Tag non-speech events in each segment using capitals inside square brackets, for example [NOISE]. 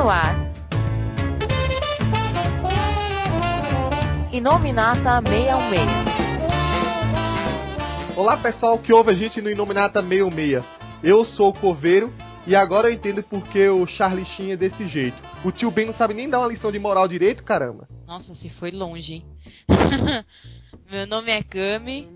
no ar. Inominata 616. Olá pessoal que ouve a gente no Inominata 66. Eu sou o Coveiro e agora eu entendo porque o Charlie Sheen é desse jeito. O tio Ben não sabe nem dar uma lição de moral direito, caramba. Nossa, se foi longe, hein? [LAUGHS] Meu nome é Kami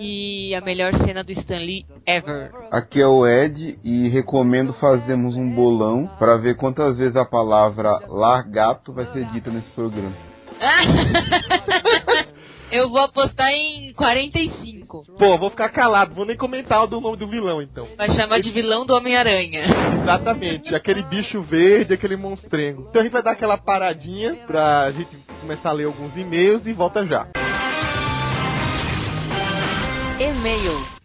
e a melhor cena do Stanley ever. Aqui é o Ed e recomendo fazermos um bolão para ver quantas vezes a palavra largato vai ser dita nesse programa. [LAUGHS] Eu vou apostar em 45. Pô, vou ficar calado, vou nem comentar o do nome do vilão então. Vai chamar de vilão do Homem-Aranha. Exatamente, aquele bicho verde, aquele monstrengo. Então a gente vai dar aquela paradinha pra gente começar a ler alguns e-mails e volta já. E-mails.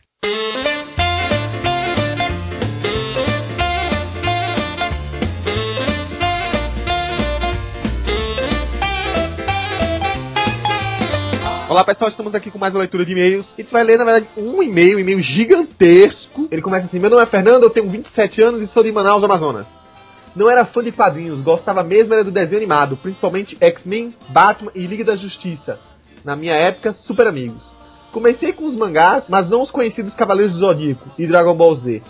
Olá pessoal, estamos aqui com mais uma leitura de e-mails. A gente vai ler, na verdade, um e-mail, um e-mail gigantesco. Ele começa assim: Meu nome é Fernando, eu tenho 27 anos e sou de Manaus, Amazonas. Não era fã de quadrinhos, gostava mesmo era do desenho animado, principalmente X-Men, Batman e Liga da Justiça. Na minha época, super amigos. Comecei com os mangás, mas não os conhecidos Cavaleiros do Zodíaco e Dragon Ball Z.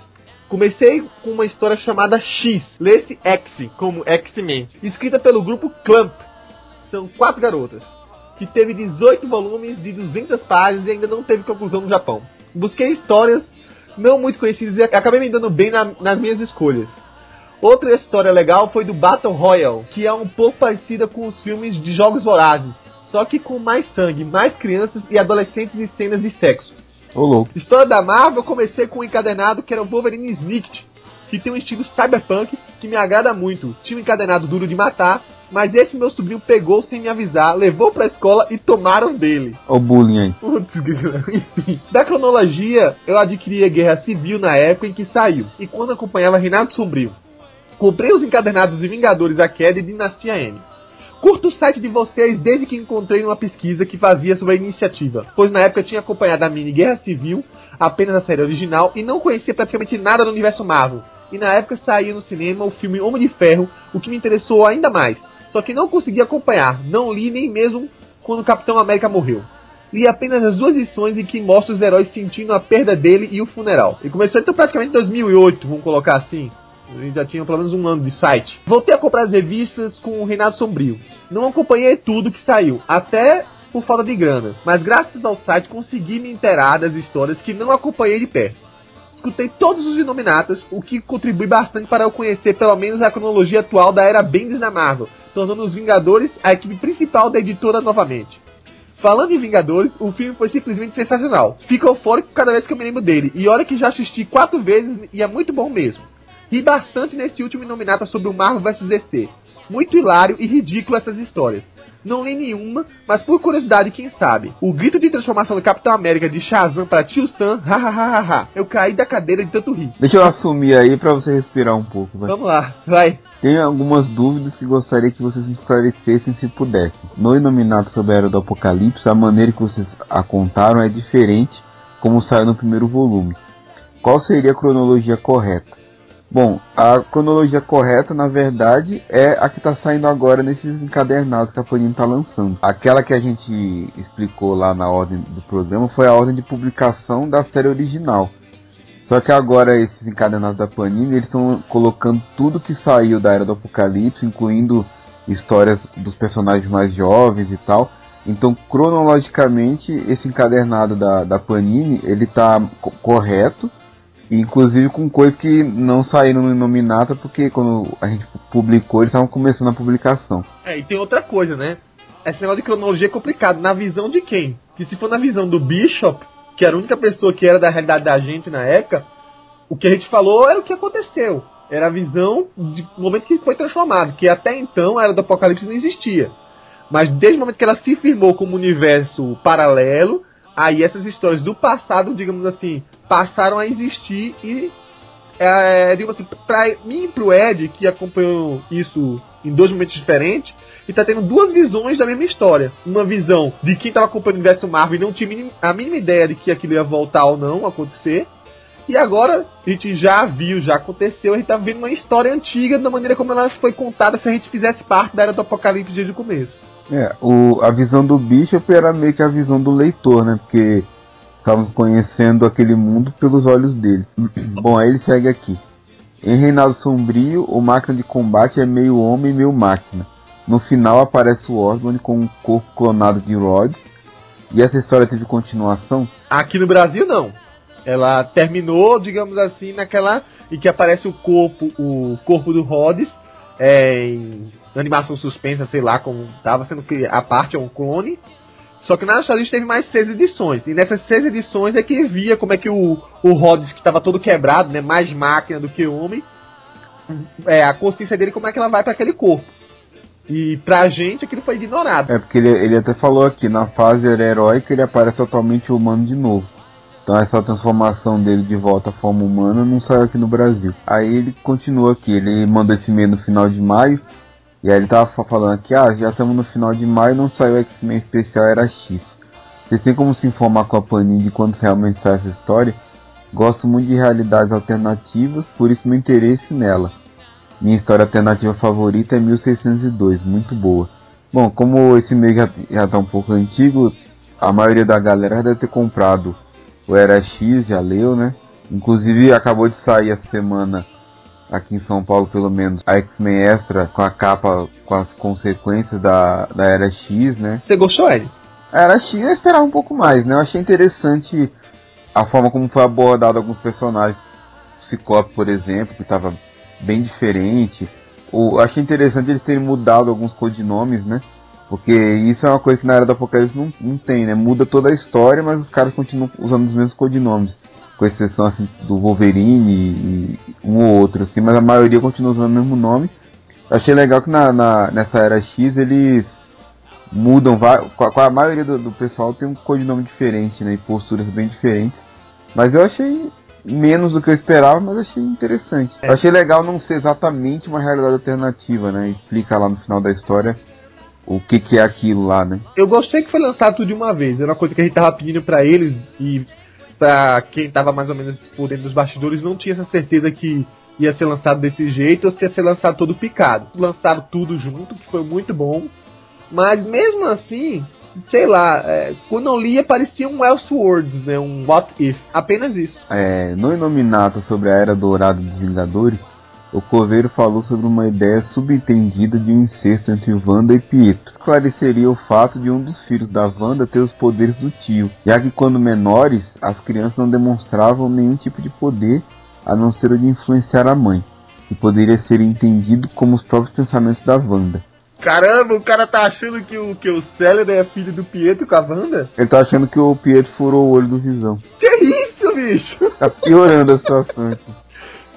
Comecei com uma história chamada X, lê-se X, como X-Men, escrita pelo grupo Clamp. São quatro garotas que teve 18 volumes de 200 páginas e ainda não teve conclusão no Japão. Busquei histórias não muito conhecidas e acabei me dando bem na, nas minhas escolhas. Outra história legal foi do Battle Royale, que é um pouco parecida com os filmes de Jogos Vorazes, só que com mais sangue, mais crianças e adolescentes e cenas de sexo. Ô louco. História da Marvel, eu comecei com um encadenado que era o Wolverine Snicked, que tem um estilo cyberpunk que me agrada muito. Tinha um encadenado duro de matar, mas esse meu sobrinho pegou sem me avisar, levou pra escola e tomaram dele. Ó o bullying aí. Putz, [LAUGHS] Enfim, da cronologia, eu adquiri a Guerra Civil na época em que saiu, e quando acompanhava Renato Sombrio. Comprei os encadernados de Vingadores A Queda e Dinastia M. Curto o site de vocês desde que encontrei uma pesquisa que fazia sobre a iniciativa, pois na época tinha acompanhado a mini Guerra Civil, apenas a série original, e não conhecia praticamente nada do universo Marvel. E na época saía no cinema o filme Homem de Ferro, o que me interessou ainda mais. Só que não consegui acompanhar, não li nem mesmo quando o Capitão América morreu. Li apenas as duas edições em que mostra os heróis sentindo a perda dele e o funeral. E começou então praticamente em 2008, vamos colocar assim. Já tinha pelo menos um ano de site. Voltei a comprar as revistas com o Renato Sombrio. Não acompanhei tudo que saiu, até por falta de grana. Mas graças ao site consegui me inteirar das histórias que não acompanhei de perto. Escutei todos os Inominatas, o que contribui bastante para eu conhecer pelo menos a cronologia atual da era Bendis na Marvel, tornando os Vingadores a equipe principal da editora novamente. Falando em Vingadores, o filme foi simplesmente sensacional. Fico eufórico cada vez que eu me lembro dele, e olha que já assisti quatro vezes e é muito bom mesmo. Ri bastante nesse último Inominata sobre o Marvel vs DC. Muito hilário e ridículo essas histórias. Não li nenhuma, mas por curiosidade, quem sabe? O grito de transformação do Capitão América de Shazam para Tio Sam, [LAUGHS] hahaha. Eu caí da cadeira de tanto rir. Deixa eu assumir aí pra você respirar um pouco, vai. Vamos lá, vai. Tenho algumas dúvidas que gostaria que vocês me esclarecessem se pudessem. No Inominato sobre a Era do Apocalipse, a maneira que vocês a contaram é diferente, como saiu no primeiro volume. Qual seria a cronologia correta? Bom, a cronologia correta, na verdade, é a que está saindo agora nesses encadernados que a Panini está lançando. Aquela que a gente explicou lá na ordem do programa foi a ordem de publicação da série original. Só que agora esses encadernados da Panini, eles estão colocando tudo que saiu da Era do Apocalipse, incluindo histórias dos personagens mais jovens e tal. Então, cronologicamente, esse encadernado da, da Panini, ele tá co correto, inclusive com coisas que não saíram no Nominata, porque quando a gente publicou, eles estavam começando a publicação. É, e tem outra coisa, né? Esse negócio de cronologia é complicado. Na visão de quem? Que se for na visão do Bishop, que era a única pessoa que era da realidade da gente na época, o que a gente falou era o que aconteceu. Era a visão do momento que foi transformado, que até então a era do Apocalipse não existia. Mas desde o momento que ela se firmou como universo paralelo, aí essas histórias do passado, digamos assim, passaram a existir e é, digamos assim, pra mim e pro Ed, que acompanhou isso em dois momentos diferentes, e tá tendo duas visões da mesma história. Uma visão de quem tava acompanhando o universo Marvel e não tinha a mínima ideia de que aquilo ia voltar ou não acontecer. E agora a gente já viu, já aconteceu, a gente tá vendo uma história antiga da maneira como ela foi contada se a gente fizesse parte da era do Apocalipse desde o começo. É, o, a visão do Bishop era meio que a visão do leitor, né? Porque estávamos conhecendo aquele mundo pelos olhos dele. [CLEARS THROAT] Bom, aí ele segue aqui. Em Reinado Sombrio, o máquina de combate é meio homem e meio máquina. No final aparece o Osborn com um corpo clonado de Rhodes. E essa história teve continuação? Aqui no Brasil não. Ela terminou, digamos assim, naquela em que aparece o corpo, o corpo do Rhodes é, em animação suspensa, sei lá como tava sendo que a parte é um clone. Só que na Nostalgia teve mais seis edições. E nessas seis edições é que via como é que o, o Rhodes, que estava todo quebrado, né, mais máquina do que homem, é, a consciência dele como é que ela vai para aquele corpo. E pra gente aquilo foi ignorado. É porque ele, ele até falou aqui, na fase heróica ele aparece totalmente humano de novo. Então essa transformação dele de volta à forma humana não saiu aqui no Brasil. Aí ele continua aqui, ele manda esse e-mail no final de maio. E aí ele tava falando aqui, ah, já estamos no final de maio não saiu X-Men especial era X. Vocês têm como se informar com a Panini de quando realmente sai essa história? Gosto muito de realidades alternativas, por isso meu interesse nela. Minha história alternativa favorita é 1602, muito boa. Bom, como esse e-mail já, já tá um pouco antigo, a maioria da galera deve ter comprado o Era X, já leu, né? Inclusive acabou de sair essa semana aqui em São Paulo, pelo menos, a X-Men Extra com a capa com as consequências da, da Era X, né? Você gostou, Ed? A Era X eu esperava um pouco mais, né? Eu achei interessante a forma como foi abordado alguns personagens. O Ciclope, por exemplo, que estava bem diferente. O, achei interessante eles terem mudado alguns codinomes, né? Porque isso é uma coisa que na era do Apocalipse não, não tem, né? Muda toda a história, mas os caras continuam usando os mesmos codinomes. Com exceção assim, do Wolverine e, um ou outro, assim, mas a maioria continua usando o mesmo nome. Achei legal que na, na, nessa era X eles mudam, com a, maioria do, do, pessoal tem um codinome diferente, né? E posturas bem diferentes. Mas eu achei menos do que eu esperava, mas achei interessante. É. Achei legal não ser exatamente uma realidade alternativa, né? Explica lá no final da história o que, que é aquilo lá, né? Eu gostei que foi lançado tudo de uma vez. Era uma coisa que a gente tava pedindo para eles e para quem tava mais ou menos por dentro dos bastidores não tinha essa certeza que ia ser lançado desse jeito ou se ia ser lançado todo picado. Lançaram tudo junto, que foi muito bom. Mas mesmo assim, sei lá, é, quando eu lia parecia um Elseworlds, né? Um What If. Apenas isso. É, no Inominato sobre a Era Dourada dos Vingadores, o Coveiro falou sobre uma ideia subentendida de um incesto entre Wanda e Pietro. Esclareceria o fato de um dos filhos da Wanda ter os poderes do tio, já que quando menores, as crianças não demonstravam nenhum tipo de poder a não ser o de influenciar a mãe, que poderia ser entendido como os próprios pensamentos da Wanda. Caramba, o cara tá achando que o, que o Celery é filho do Pietro com a Wanda? Ele tá achando que o Pietro furou o olho do Visão. Que isso, bicho? Tá piorando a situação aqui.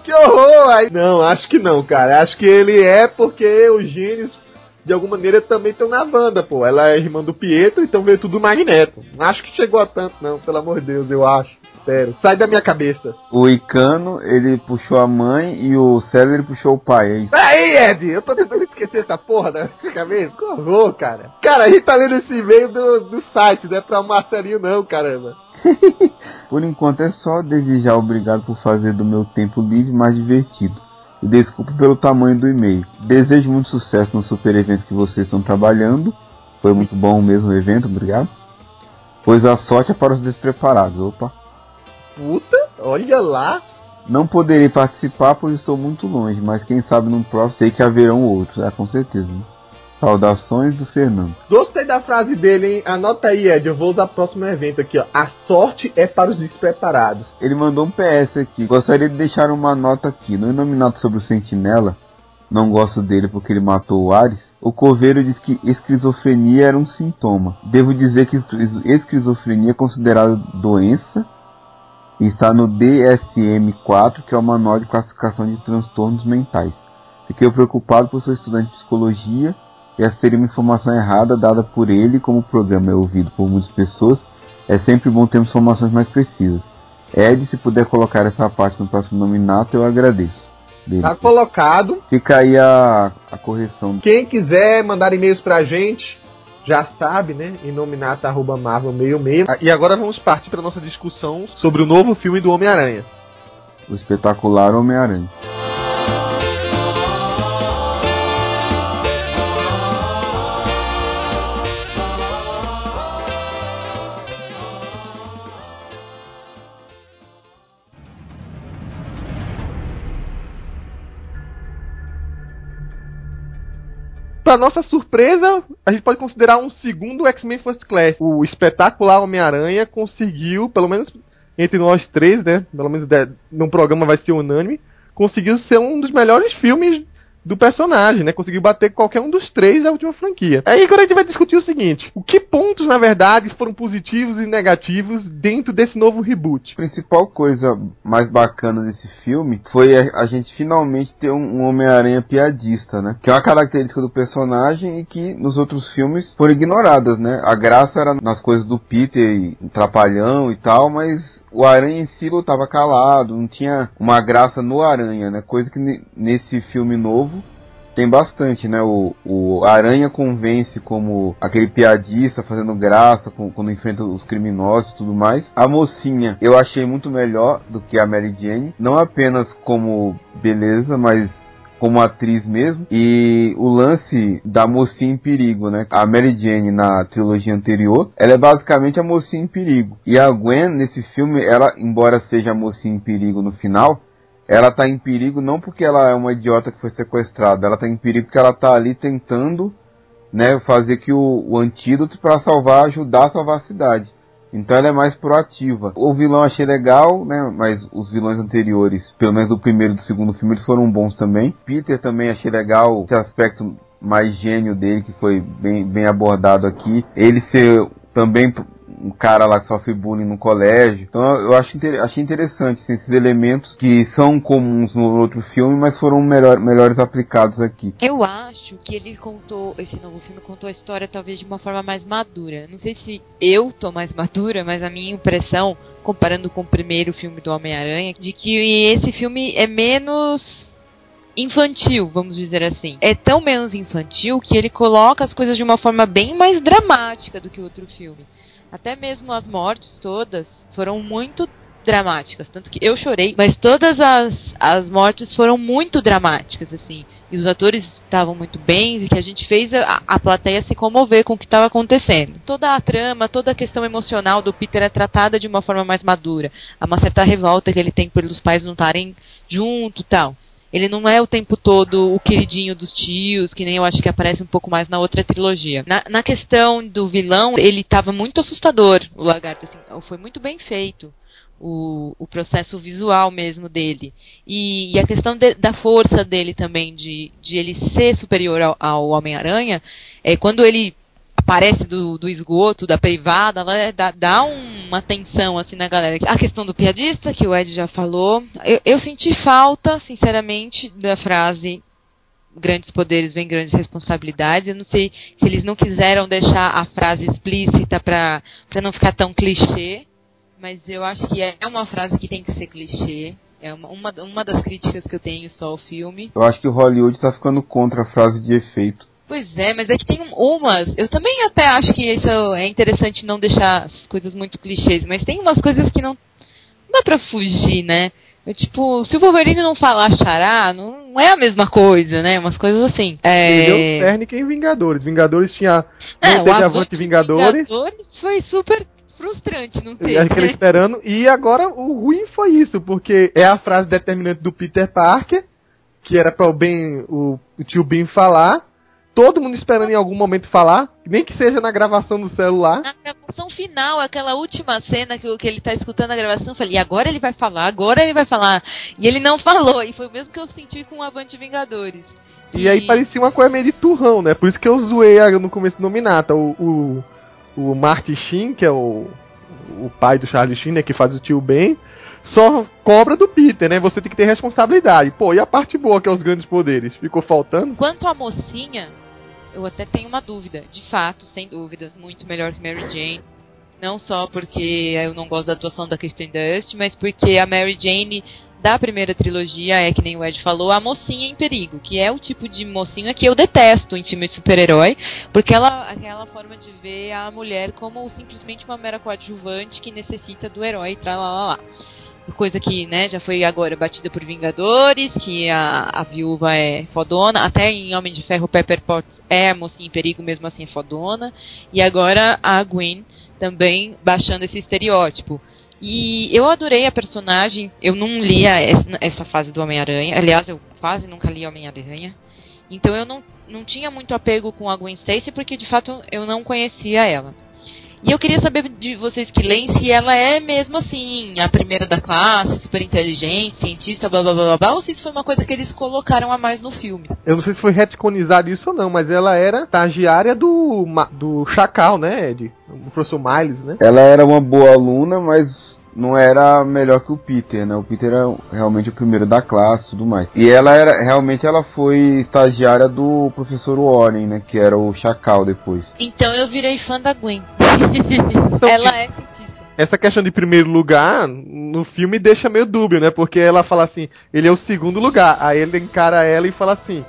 Que horror! Aí, não, acho que não, cara. Acho que ele é porque os gênios, de alguma maneira, também estão na banda, pô. Ela é irmã do Pietro, então veio tudo Magneto. Acho que chegou a tanto, não, pelo amor de Deus, eu acho. Espero. Sai da minha cabeça. O Icano, ele puxou a mãe e o César puxou o pai, é isso? Aí, Ed! Eu tô tentando esquecer essa porra da minha [LAUGHS] cabeça. Que horror, cara. Cara, a gente tá lendo esse e-mail do, do site, não é pra Marcelinho não, caramba. [LAUGHS] por enquanto é só desejar obrigado por fazer do meu tempo livre mais divertido. E desculpe pelo tamanho do e-mail. Desejo muito sucesso no super evento que vocês estão trabalhando. Foi muito bom mesmo o evento, obrigado. Pois a sorte é para os despreparados. Opa. Puta, olha lá. Não poderei participar pois estou muito longe, mas quem sabe no próximo sei que haverão outros, é com certeza. Né? Saudações do Fernando. Gostei da frase dele, hein? Anota aí, Ed. Eu vou usar o próximo evento aqui, ó. A sorte é para os despreparados. Ele mandou um PS aqui. Gostaria de deixar uma nota aqui. No nominado sobre o Sentinela, não gosto dele porque ele matou o Ares. O Coveiro diz que esquizofrenia era um sintoma. Devo dizer que esquizofrenia é considerada doença e está no DSM-4, que é o Manual de Classificação de Transtornos Mentais. Fiquei preocupado por ser estudante de psicologia essa seria uma informação errada dada por ele, como o programa é ouvido por muitas pessoas, é sempre bom termos informações mais precisas. Ed, se puder colocar essa parte no próximo nominato, eu agradeço. Beleza. Tá colocado. Fica aí a, a correção. Quem quiser mandar e-mails pra gente, já sabe, né? Inominata.marvel66. E agora vamos partir para nossa discussão sobre o novo filme do Homem-Aranha. o espetacular Homem-Aranha. Pra nossa surpresa, a gente pode considerar um segundo X-Men First Class. O espetacular Homem-Aranha conseguiu, pelo menos entre nós três, né? Pelo menos num programa vai ser unânime, conseguiu ser um dos melhores filmes do personagem, né? Conseguiu bater qualquer um dos três da última franquia. Aí agora a gente vai discutir o seguinte: o que pontos, na verdade, foram positivos e negativos dentro desse novo reboot? A principal coisa mais bacana desse filme foi a, a gente finalmente ter um, um Homem-Aranha piadista, né? Que é uma característica do personagem e que nos outros filmes foram ignoradas, né? A graça era nas coisas do Peter e trapalhão e tal, mas o Aranha em si lutava calado, não tinha uma graça no Aranha, né? Coisa que nesse filme novo tem bastante, né? O, o Aranha convence como aquele piadista fazendo graça com, quando enfrenta os criminosos e tudo mais. A mocinha eu achei muito melhor do que a Mary Jane, não apenas como beleza, mas como atriz mesmo. E o lance da mocinha em perigo, né? A Mary Jane na trilogia anterior, ela é basicamente a mocinha em perigo. E a Gwen nesse filme, ela, embora seja a mocinha em perigo no final, ela tá em perigo não porque ela é uma idiota que foi sequestrada, ela tá em perigo porque ela tá ali tentando, né, fazer que o, o antídoto para salvar, ajudar a salvar a cidade. Então ela é mais proativa. O vilão achei legal, né? Mas os vilões anteriores, pelo menos do primeiro e do segundo filme, eles foram bons também. Peter também achei legal esse aspecto mais gênio dele, que foi bem, bem abordado aqui. Ele ser também um cara lá que sofre bullying no colégio. Então eu acho inter achei interessante assim, esses elementos que são comuns no outro filme, mas foram melhor, melhores aplicados aqui. Eu acho que ele contou, esse novo filme contou a história talvez de uma forma mais madura. Não sei se eu tô mais madura, mas a minha impressão, comparando com o primeiro filme do Homem-Aranha, de que esse filme é menos infantil, vamos dizer assim. É tão menos infantil que ele coloca as coisas de uma forma bem mais dramática do que o outro filme. Até mesmo as mortes todas foram muito dramáticas, tanto que eu chorei, mas todas as, as mortes foram muito dramáticas, assim, e os atores estavam muito bem, e que a gente fez a, a plateia se comover com o que estava acontecendo. Toda a trama, toda a questão emocional do Peter é tratada de uma forma mais madura. Há uma certa revolta que ele tem pelos pais não estarem junto tal. Ele não é o tempo todo o queridinho dos tios, que nem eu acho que aparece um pouco mais na outra trilogia. Na, na questão do vilão, ele estava muito assustador, o lagarto. Assim, foi muito bem feito. O, o processo visual mesmo dele. E, e a questão de, da força dele também, de, de ele ser superior ao, ao Homem-Aranha, é quando ele aparece do, do esgoto, da privada, ela dá, dá uma tensão assim na galera. A questão do piadista, que o Ed já falou, eu, eu senti falta, sinceramente, da frase grandes poderes vêm grandes responsabilidades. Eu não sei se eles não quiseram deixar a frase explícita para não ficar tão clichê, mas eu acho que é uma frase que tem que ser clichê. É uma, uma, uma das críticas que eu tenho só ao filme. Eu acho que o Hollywood está ficando contra a frase de efeito. Pois é, mas é que tem umas. Eu também até acho que isso é interessante não deixar as coisas muito clichês, mas tem umas coisas que não, não dá pra fugir, né? Eu, tipo, se o Wolverine não falar xará, não, não é a mesma coisa, né? Umas coisas assim. É... Deu técnica em Vingadores. Vingadores tinha. Não é, teve Avante Vingadores. Vingadores foi super frustrante não ter. Aquele né? esperando. E agora o ruim foi isso, porque é a frase determinante do Peter Parker, que era para o Ben, o, o tio Ben falar todo mundo esperando em algum momento falar, nem que seja na gravação do celular. Na gravação final, aquela última cena que, que ele tá escutando a gravação, eu falei, e agora ele vai falar, agora ele vai falar. E ele não falou, e foi o mesmo que eu senti com o Avante Vingadores. E, e aí parecia uma coisa meio de turrão, né? Por isso que eu zoei no começo do Nominata. O, o, o Marty Sheen, que é o, o pai do Charlie Sheen, né, que faz o tio Ben, só cobra do Peter, né? Você tem que ter responsabilidade. Pô, e a parte boa que é os grandes poderes? Ficou faltando? Quanto à mocinha, eu até tenho uma dúvida. De fato, sem dúvidas, muito melhor que Mary Jane. Não só porque eu não gosto da atuação da Kristen Dust, mas porque a Mary Jane da primeira trilogia é, que nem o Ed falou, a mocinha em perigo, que é o tipo de mocinha que eu detesto em filme de super-herói, porque ela aquela forma de ver a mulher como simplesmente uma mera coadjuvante que necessita do herói lá, lá, lá. Coisa que, né, já foi agora batida por Vingadores, que a, a viúva é fodona, até em Homem de Ferro Pepper Potts é mocinha em perigo, mesmo assim é fodona, e agora a Gwen também baixando esse estereótipo. E eu adorei a personagem, eu não lia essa fase do Homem-Aranha, aliás, eu quase nunca li Homem-Aranha, então eu não, não tinha muito apego com a Gwen Stacy, porque de fato eu não conhecia ela. E eu queria saber de vocês que leem se ela é mesmo assim, a primeira da classe, super inteligente, cientista, blá blá blá blá, ou se isso foi uma coisa que eles colocaram a mais no filme. Eu não sei se foi retconizado isso ou não, mas ela era estagiária do, do Chacal, né, Ed? O professor Miles, né? Ela era uma boa aluna, mas não era melhor que o Peter, né? O Peter era realmente o primeiro da classe e tudo mais. E ela era, realmente ela foi estagiária do professor Warren, né? Que era o Chacal depois. Então eu virei fã da Gwen. [LAUGHS] Então, ela é. Essa questão de primeiro lugar, no filme deixa meio dúbio, né? Porque ela fala assim, ele é o segundo lugar. Aí ele encara ela e fala assim,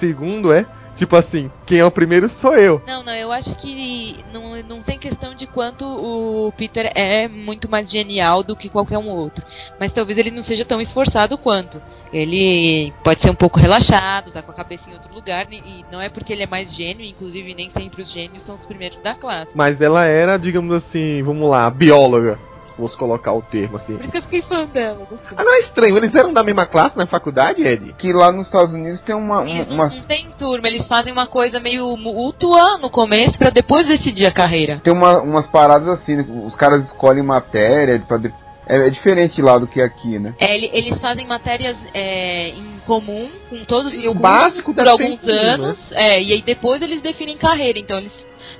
segundo é? Tipo assim, quem é o primeiro sou eu. Não, não, eu acho que não, não tem questão de quanto o Peter é muito mais genial do que qualquer um outro. Mas talvez ele não seja tão esforçado quanto. Ele pode ser um pouco relaxado, tá com a cabeça em outro lugar, e não é porque ele é mais gênio, inclusive nem sempre os gênios são os primeiros da classe. Mas ela era, digamos assim, vamos lá, bióloga fosse colocar o termo assim. Por isso que eu fiquei fã dela. Ah, não é estranho, eles eram da mesma classe na faculdade, Ed? Que lá nos Estados Unidos tem uma. uma, uma... Não tem turma, eles fazem uma coisa meio mútua no começo para depois decidir a carreira. Tem uma, umas paradas assim, né? os caras escolhem matéria pra de... É, é, diferente lá do que aqui, né? É, eles fazem matérias é, em comum com todos os e o básico por alguns anos, né? é, e aí depois eles definem carreira. Então eles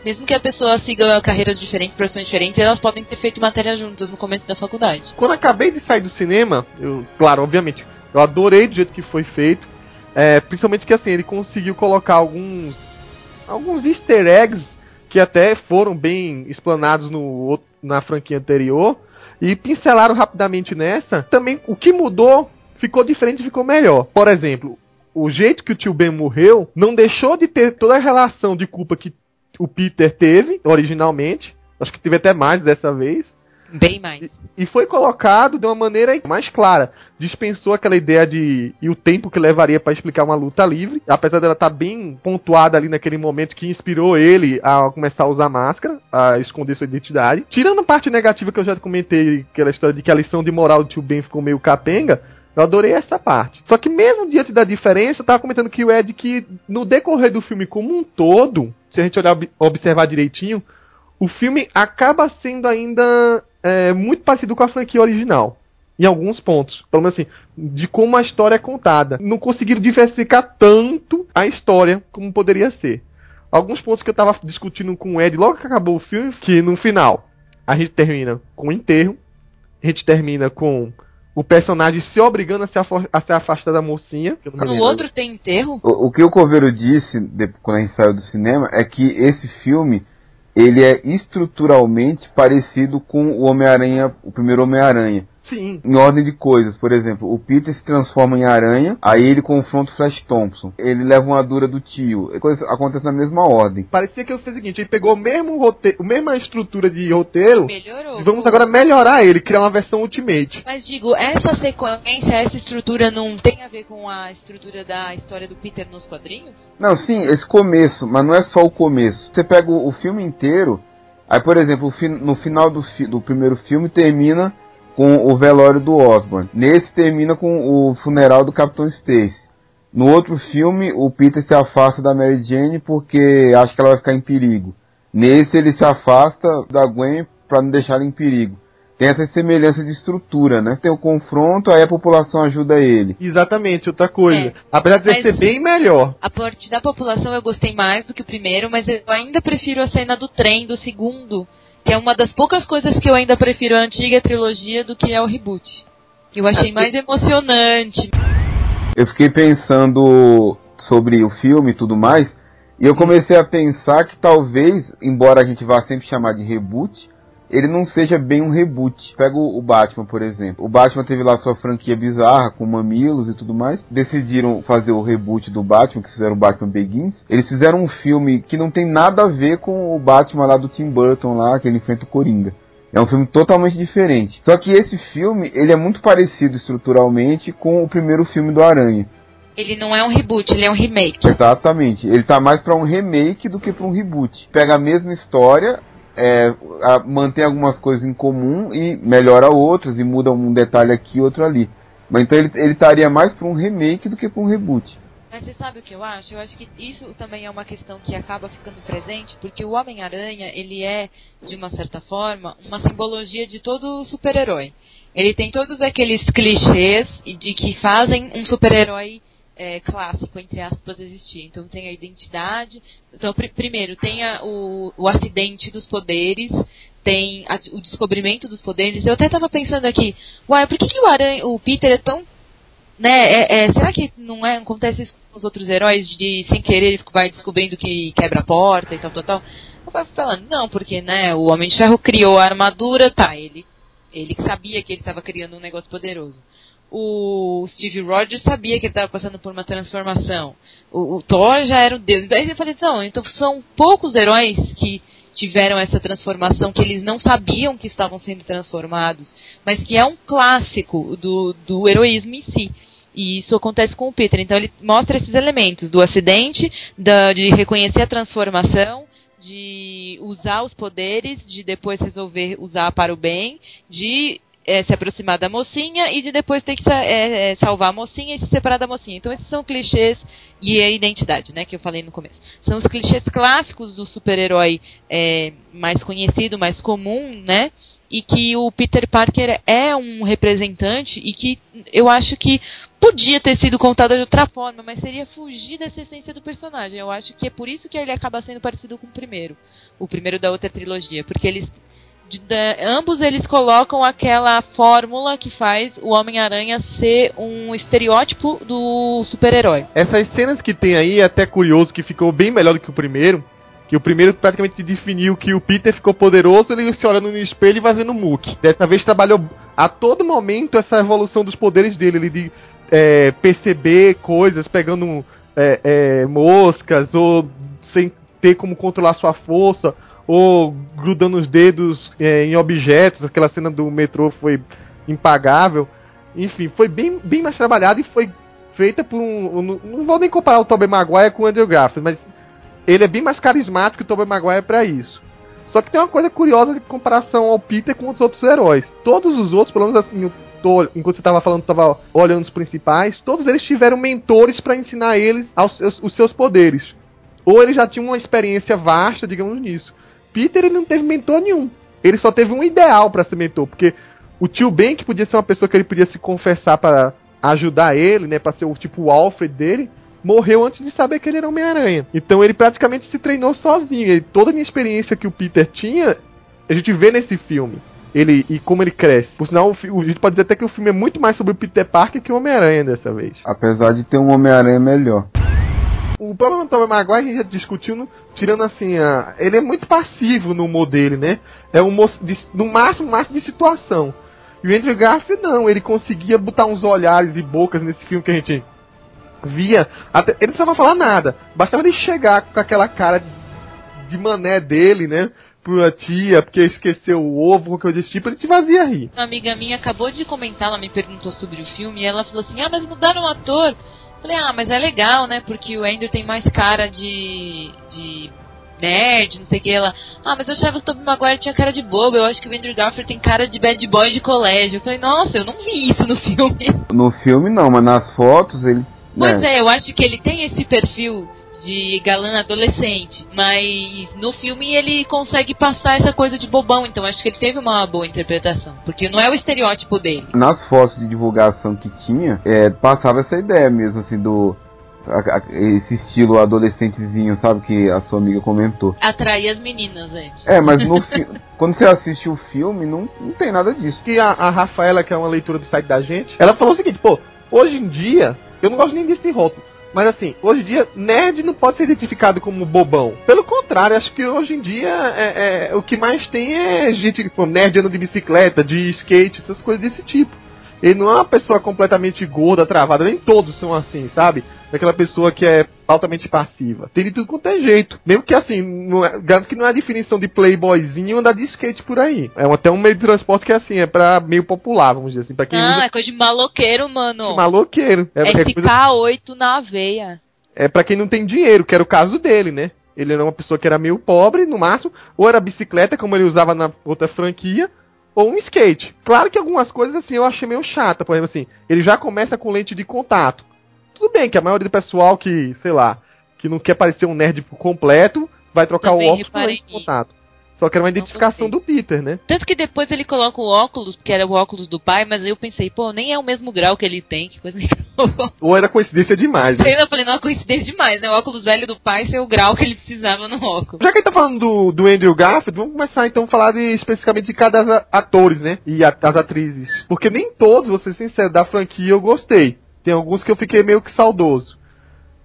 mesmo que a pessoa siga carreiras diferentes, profissões diferentes, elas podem ter feito matéria juntas no começo da faculdade. Quando acabei de sair do cinema, eu, claro, obviamente, eu adorei do jeito que foi feito. É, principalmente que assim, ele conseguiu colocar alguns alguns easter eggs que até foram bem explanados no, na franquia anterior e pincelaram rapidamente nessa. Também o que mudou ficou diferente, ficou melhor. Por exemplo, o jeito que o tio Ben morreu não deixou de ter toda a relação de culpa que o Peter teve originalmente. Acho que teve até mais dessa vez. Bem mais. E, e foi colocado de uma maneira mais clara. Dispensou aquela ideia de. e o tempo que levaria para explicar uma luta livre. Apesar dela estar tá bem pontuada ali naquele momento que inspirou ele a começar a usar máscara, a esconder sua identidade. Tirando a parte negativa que eu já comentei, aquela história de que a lição de moral do tio Ben ficou meio capenga. Eu adorei essa parte. Só que mesmo diante da diferença, eu tava comentando que o Ed que no decorrer do filme como um todo, se a gente olhar observar direitinho, o filme acaba sendo ainda é, muito parecido com a franquia original. Em alguns pontos. Pelo menos assim, de como a história é contada. Não conseguiram diversificar tanto a história como poderia ser. Alguns pontos que eu tava discutindo com o Ed logo que acabou o filme, que no final a gente termina com o enterro, a gente termina com o personagem se obrigando a se, a se afastar da mocinha. No outro tem enterro? O, o, que o Coveiro disse de, quando a gente saiu do cinema é que esse filme ele é estruturalmente parecido com o Homem-Aranha, o primeiro Homem-Aranha. Sim. Em ordem de coisas, por exemplo, o Peter se transforma em aranha, aí ele confronta o Flash Thompson. Ele leva uma dura do tio. Coisa acontece na mesma ordem. Parecia que eu fiz o seguinte, ele pegou o mesmo roteiro, a mesma estrutura de roteiro. Melhorou. Vamos agora melhorar ele, criar uma versão Ultimate. Mas digo, essa sequência, essa estrutura não tem a ver com a estrutura da história do Peter nos quadrinhos? Não, sim, esse começo, mas não é só o começo. Você pega o, o filme inteiro, aí por exemplo, no final do, fi, do primeiro filme termina com o velório do Osborn. Nesse termina com o funeral do Capitão Stacy. No outro filme, o Peter se afasta da Mary Jane porque acha que ela vai ficar em perigo. Nesse, ele se afasta da Gwen para não deixar ela em perigo. Tem essa semelhança de estrutura, né? Tem o confronto, aí a população ajuda ele. Exatamente, outra coisa. É, Apesar de ser bem melhor. A parte da população eu gostei mais do que o primeiro, mas eu ainda prefiro a cena do trem do segundo que é uma das poucas coisas que eu ainda prefiro a antiga trilogia do que é o reboot. Eu achei mais emocionante. Eu fiquei pensando sobre o filme e tudo mais, e eu comecei a pensar que talvez, embora a gente vá sempre chamar de reboot, ele não seja bem um reboot. Pega o Batman, por exemplo. O Batman teve lá sua franquia bizarra, com mamilos e tudo mais. Decidiram fazer o reboot do Batman, que fizeram o Batman Begins. Eles fizeram um filme que não tem nada a ver com o Batman lá do Tim Burton lá, que ele enfrenta o Coringa. É um filme totalmente diferente. Só que esse filme, ele é muito parecido estruturalmente com o primeiro filme do Aranha. Ele não é um reboot, ele é um remake. Exatamente. Ele tá mais para um remake do que para um reboot. Pega a mesma história, é, a, mantém algumas coisas em comum e melhora outras e muda um detalhe aqui outro ali. Mas então ele, ele estaria mais para um remake do que para um reboot. Mas você sabe o que eu acho? Eu acho que isso também é uma questão que acaba ficando presente, porque o Homem-Aranha, ele é, de uma certa forma, uma simbologia de todo super-herói. Ele tem todos aqueles clichês de que fazem um super-herói é, clássico, entre aspas, existir. Então tem a identidade. Então, pr primeiro, tem a, o, o acidente dos poderes, tem a, o descobrimento dos poderes. Eu até estava pensando aqui, uai, por que, que o, o Peter é tão. Né, é, é, será que não é, acontece isso com os outros heróis de sem querer ele vai descobrindo que quebra a porta e tal, tal, tal? Eu vai falando, não, porque né, o Homem de Ferro criou a armadura, tá, ele, ele sabia que ele estava criando um negócio poderoso o Steve Rogers sabia que ele estava passando por uma transformação. O, o, Thor já era um deus. Daí eu falei, não, então são poucos heróis que tiveram essa transformação, que eles não sabiam que estavam sendo transformados, mas que é um clássico do, do heroísmo em si. E isso acontece com o Peter. Então ele mostra esses elementos do acidente, da, de reconhecer a transformação, de usar os poderes, de depois resolver usar para o bem, de é, se aproximar da mocinha e de depois ter que é, é, salvar a mocinha e se separar da mocinha. Então esses são clichês e a identidade, né, que eu falei no começo. São os clichês clássicos do super-herói é, mais conhecido, mais comum, né, e que o Peter Parker é um representante e que eu acho que podia ter sido contado de outra forma, mas seria fugir dessa essência do personagem. Eu acho que é por isso que ele acaba sendo parecido com o primeiro, o primeiro da outra trilogia, porque eles de, de, ambos eles colocam aquela fórmula que faz o Homem-Aranha ser um estereótipo do super-herói. Essas cenas que tem aí é até curioso que ficou bem melhor do que o primeiro. Que o primeiro praticamente definiu que o Peter ficou poderoso, ele se olhando no espelho e fazendo muque. Dessa vez trabalhou a todo momento essa evolução dos poderes dele, ele de é, perceber coisas, pegando é, é, moscas, ou sem ter como controlar sua força, ou grudando os dedos é, em objetos. Aquela cena do metrô foi impagável. Enfim, foi bem, bem mais trabalhado e foi feita por um. um não vou nem comparar o Tobey Maguire com o Andrew Garfield, mas ele é bem mais carismático que o Tobey Maguire para isso. Só que tem uma coisa curiosa de comparação ao Peter com os outros heróis. Todos os outros, pelo menos assim, tô, enquanto você estava falando, estava olhando os principais, todos eles tiveram mentores para ensinar eles aos, os, os seus poderes. Ou eles já tinham uma experiência vasta, digamos nisso. Peter ele não teve mentor nenhum. Ele só teve um ideal para ser mentor, porque o tio Ben, que podia ser uma pessoa que ele podia se confessar para ajudar ele, né, para ser o tipo o Alfred dele, morreu antes de saber que ele era Homem-Aranha. Então ele praticamente se treinou sozinho. E toda a minha experiência que o Peter tinha, a gente vê nesse filme. Ele e como ele cresce. Por sinal, a gente pode dizer até que o filme é muito mais sobre o Peter Parker que o Homem-Aranha dessa vez. Apesar de ter um Homem-Aranha melhor. O problema do Tobey Maguire a gente já discutiu, tirando assim, a, ele é muito passivo no humor dele, né? É um de, no máximo, máximo de situação. E o Andrew Garfield não, ele conseguia botar uns olhares e bocas nesse filme que a gente via. Até, ele não precisava falar nada, bastava ele chegar com aquela cara de mané dele, né? Pra tia, porque esqueceu o ovo, qualquer coisa desse tipo, ele te vazia rir. Uma amiga minha acabou de comentar, ela me perguntou sobre o filme e ela falou assim: Ah, mas mudaram o ator. Falei, ah, mas é legal, né? Porque o Andrew tem mais cara de. de nerd, não sei o que. Ela, ah, mas eu achava que o Tobey Maguire tinha cara de bobo. Eu acho que o Andrew Garfield tem cara de bad boy de colégio. Eu falei, nossa, eu não vi isso no [LAUGHS] filme. No filme não, mas nas fotos ele. Pois é, é eu acho que ele tem esse perfil de galã adolescente. Mas no filme ele consegue passar essa coisa de bobão, então acho que ele teve uma boa interpretação. Porque não é o estereótipo dele. Nas fotos de divulgação que tinha, é, passava essa ideia mesmo, assim, do. A, a, esse estilo adolescentezinho, sabe, que a sua amiga comentou. Atrair as meninas, gente. É, mas no [LAUGHS] quando você assiste o filme, não, não tem nada disso. Que a, a Rafaela, que é uma leitura do site da gente, ela falou o seguinte, pô, hoje em dia, eu não gosto nem desse rótulo. Mas assim, hoje em dia, nerd não pode ser identificado como bobão. Pelo contrário, acho que hoje em dia é, é o que mais tem é gente, tipo, nerd andando de bicicleta, de skate, essas coisas desse tipo. Ele não é uma pessoa completamente gorda, travada, nem todos são assim, sabe? Daquela pessoa que é altamente passiva. Tem de tudo quanto é jeito. Mesmo que assim, não é, garanto que não é a definição de playboyzinho andar de skate por aí. É até um meio de transporte que assim, é pra meio popular, vamos dizer assim. Pra quem Ah, usa é coisa de maloqueiro, mano. maloqueiro. É, é, coisa- SK8 na veia. é pra quem não tem dinheiro, que era o caso dele, né? Ele era uma pessoa que era meio pobre, no máximo, ou era bicicleta, como ele usava na outra franquia, ou um skate. Claro que algumas coisas assim eu achei meio chata, por exemplo assim, ele já começa com lente de contato. Tudo bem que a maioria do pessoal que, sei lá, que não quer parecer um nerd por completo, vai trocar Também o óculos com reparei lente de contato. Só que era uma identificação do Peter, né? Tanto que depois ele coloca o óculos, porque era o óculos do pai, mas eu pensei, pô, nem é o mesmo grau que ele tem, que coisa. [LAUGHS] Ou era coincidência demais, né? Eu falei, não, é coincidência demais, né? O óculos velho do pai ser o grau que ele precisava no óculos. Já que a gente tá falando do, do Andrew Garfield, vamos começar então a falar de, especificamente de cada atores, né? E a- as atrizes. Porque nem todos, vou ser sincero, da franquia eu gostei. Tem alguns que eu fiquei meio que saudoso.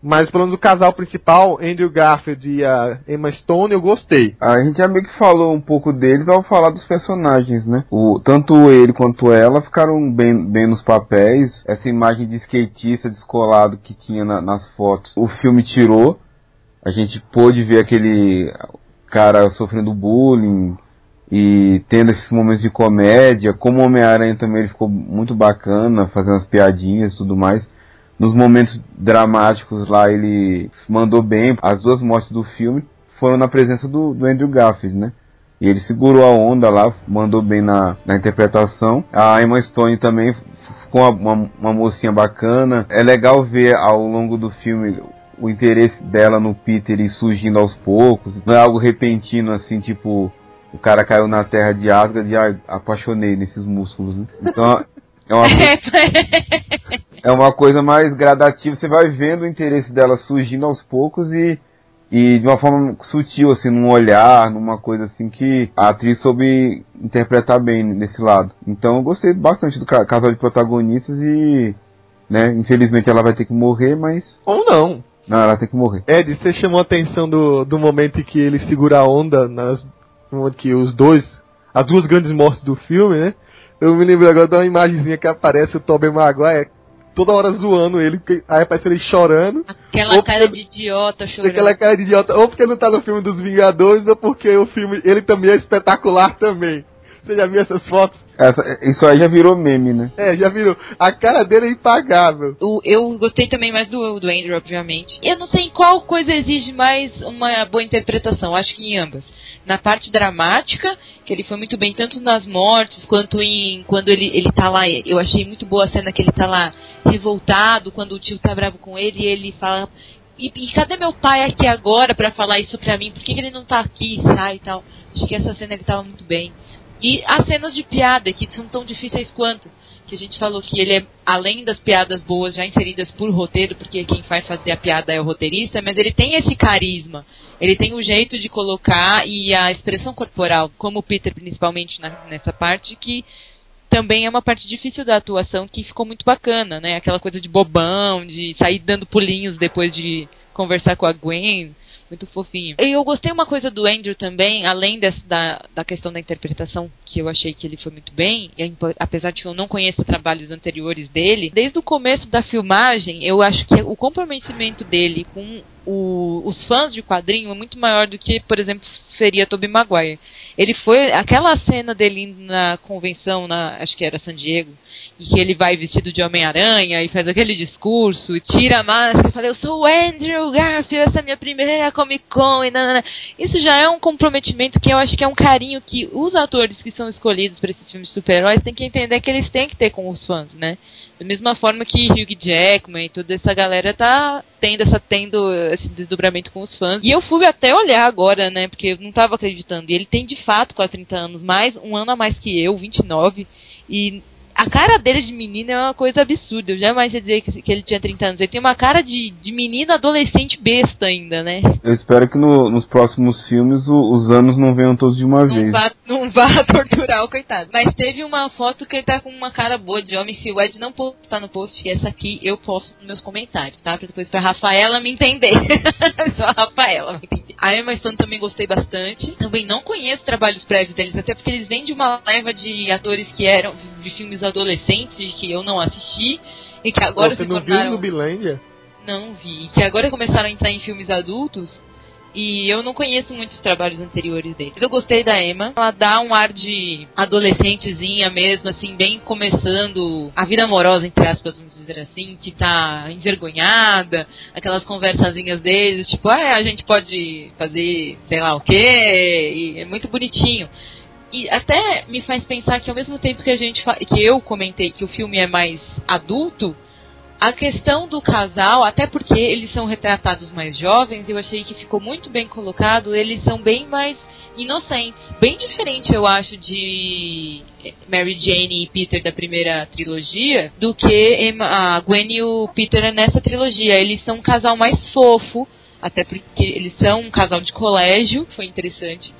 Mas pelo menos o casal principal, Andrew Garfield e a Emma Stone, eu gostei. A gente já meio que falou um pouco deles ao falar dos personagens, né? O, tanto ele quanto ela ficaram bem, bem nos papéis. Essa imagem de skatista descolado que tinha na- nas fotos, o filme tirou. A gente pôde ver aquele cara sofrendo bullying e tendo esses momentos de comédia. Como Homem-Aranha também ele ficou muito bacana, fazendo as piadinhas e tudo mais. Nos momentos dramáticos lá ele mandou bem. As duas mortes do filme foram na presença do, do Andrew Garfield, né? E ele segurou a onda lá, mandou bem na, na interpretação. A Emma Stone também ficou uma, uma, uma mocinha bacana. É legal ver ao longo do filme o interesse dela no Peter ir surgindo aos poucos. Não é algo repentino assim, tipo, o cara caiu na terra de Asgard e ah, apaixonei nesses músculos, né? Então [LAUGHS] é uma, coisa- é uma coisa mais gradativa. Você vai vendo o interesse dela surgindo aos poucos e e de uma forma sutil, assim, num olhar, numa coisa assim que a atriz soube interpretar bem nesse lado. Então eu gostei bastante do ca- casal de protagonistas e, né, infelizmente ela vai ter que morrer, mas. Ou não. Não, ela tem que morrer. Ed, você chamou a atenção do, do momento em que ele segura a onda, nas, no momento que os dois, as duas grandes mortes do filme, né? Eu me lembro agora de uma imagenzinha que aparece o Tobey Maguire toda hora zoando ele, aí aparece ele chorando, Aquela cara porque- de idiota chorando. aquela cara de idiota, ou porque não tá no filme dos Vingadores, ou porque o filme, ele também é espetacular também. Você já viu essas fotos? Essa, isso aí já virou meme, né? É, já viram? A cara dele é impagável. O- eu gostei também mais do, do Andrew, obviamente. Eu não sei em qual coisa exige mais uma boa interpretação, acho que em ambas. Na parte dramática, que ele foi muito bem tanto nas mortes quanto em quando ele, ele tá lá. Eu achei muito boa a cena que ele tá lá revoltado, quando o tio tá bravo com ele e ele fala. E, e cadê meu pai aqui agora pra falar isso pra mim? Por que, que ele não tá aqui, sai e tal? Acho que essa cena ele tava muito bem. E as cenas de piada, que são tão difíceis quanto. Que a gente falou que ele é, além das piadas boas já inseridas por roteiro, porque quem vai fazer a piada é o roteirista, mas ele tem esse carisma. Ele tem o jeito de colocar e a expressão corporal, como o Peter principalmente na- nessa parte, que também é uma parte difícil da atuação que ficou muito bacana, né? Aquela coisa de bobão, de sair dando pulinhos depois de conversar com a Gwen. Muito fofinho. E eu gostei uma coisa do Andrew também, além da, da questão da interpretação, que eu achei que ele foi muito bem, e apesar de eu não conheça trabalhos anteriores dele, desde o começo da filmagem, eu acho que o comprometimento dele com o- os fãs de quadrinho é muito maior do que, por exemplo, seria Tobey Maguire. Ele foi. Aquela cena dele na convenção, na, acho que era San Diego, e que ele vai vestido de Homem-Aranha e faz aquele discurso, tira a máscara e fala: Eu sou o Andrew Garfield, essa é a minha primeira Comic Con. E nanana. Isso já é um comprometimento que eu acho que é um carinho que os atores que são escolhidos para esses filmes de super-heróis têm que entender que eles têm que ter com os fãs, né? Da mesma forma que Hugh Jackman e toda essa galera tá tendo essa tendo esse desdobramento com os fãs. E eu fui até olhar agora, né? Porque eu não tava acreditando. E ele tem de fato quase 30 anos, mais um ano a mais que eu, 29. E a cara dele de menino é uma coisa absurda. Eu jamais ia dizer que, que ele tinha 30 anos. Ele tem uma cara de, de menino adolescente besta ainda, né? Eu espero que no- nos próximos filmes o- os anos não venham todos de uma Não vez. vá, não vá [LAUGHS] torturar o coitado. Mas teve uma foto que ele tá com uma cara boa de homem. Se o Ed não postar no post, essa aqui eu posto nos meus comentários, tá? Pra depois pra Rafaela me entender. [LAUGHS] Só a Rafaela me entender. A Emma Stone também gostei bastante. Também não conheço trabalhos prévios deles, até porque eles vêm de uma leva de atores que eram de filmes adolescentes que eu não assisti e que agora Você se não tornaram... viu Zubilândia? Não vi. Que agora começaram a entrar em filmes adultos. E eu não conheço muitos trabalhos anteriores dele. Eu gostei da Emma. Ela dá um ar de adolescentezinha mesmo, assim, bem começando a vida amorosa, entre aspas, vamos dizer assim, que tá envergonhada, aquelas conversazinhas deles, tipo, ah, a gente pode fazer sei lá o quê, e é muito bonitinho. E até me faz pensar que ao mesmo tempo que a gente que eu comentei que o filme é mais adulto, a questão do casal, até porque eles são retratados mais jovens, eu achei que ficou muito bem colocado, eles são bem mais inocentes. Bem diferente, eu acho, de Mary Jane e Peter da primeira trilogia, do que a Gwen e o Peter nessa trilogia. Eles são um casal mais fofo, até porque eles são um casal de colégio, foi interessante.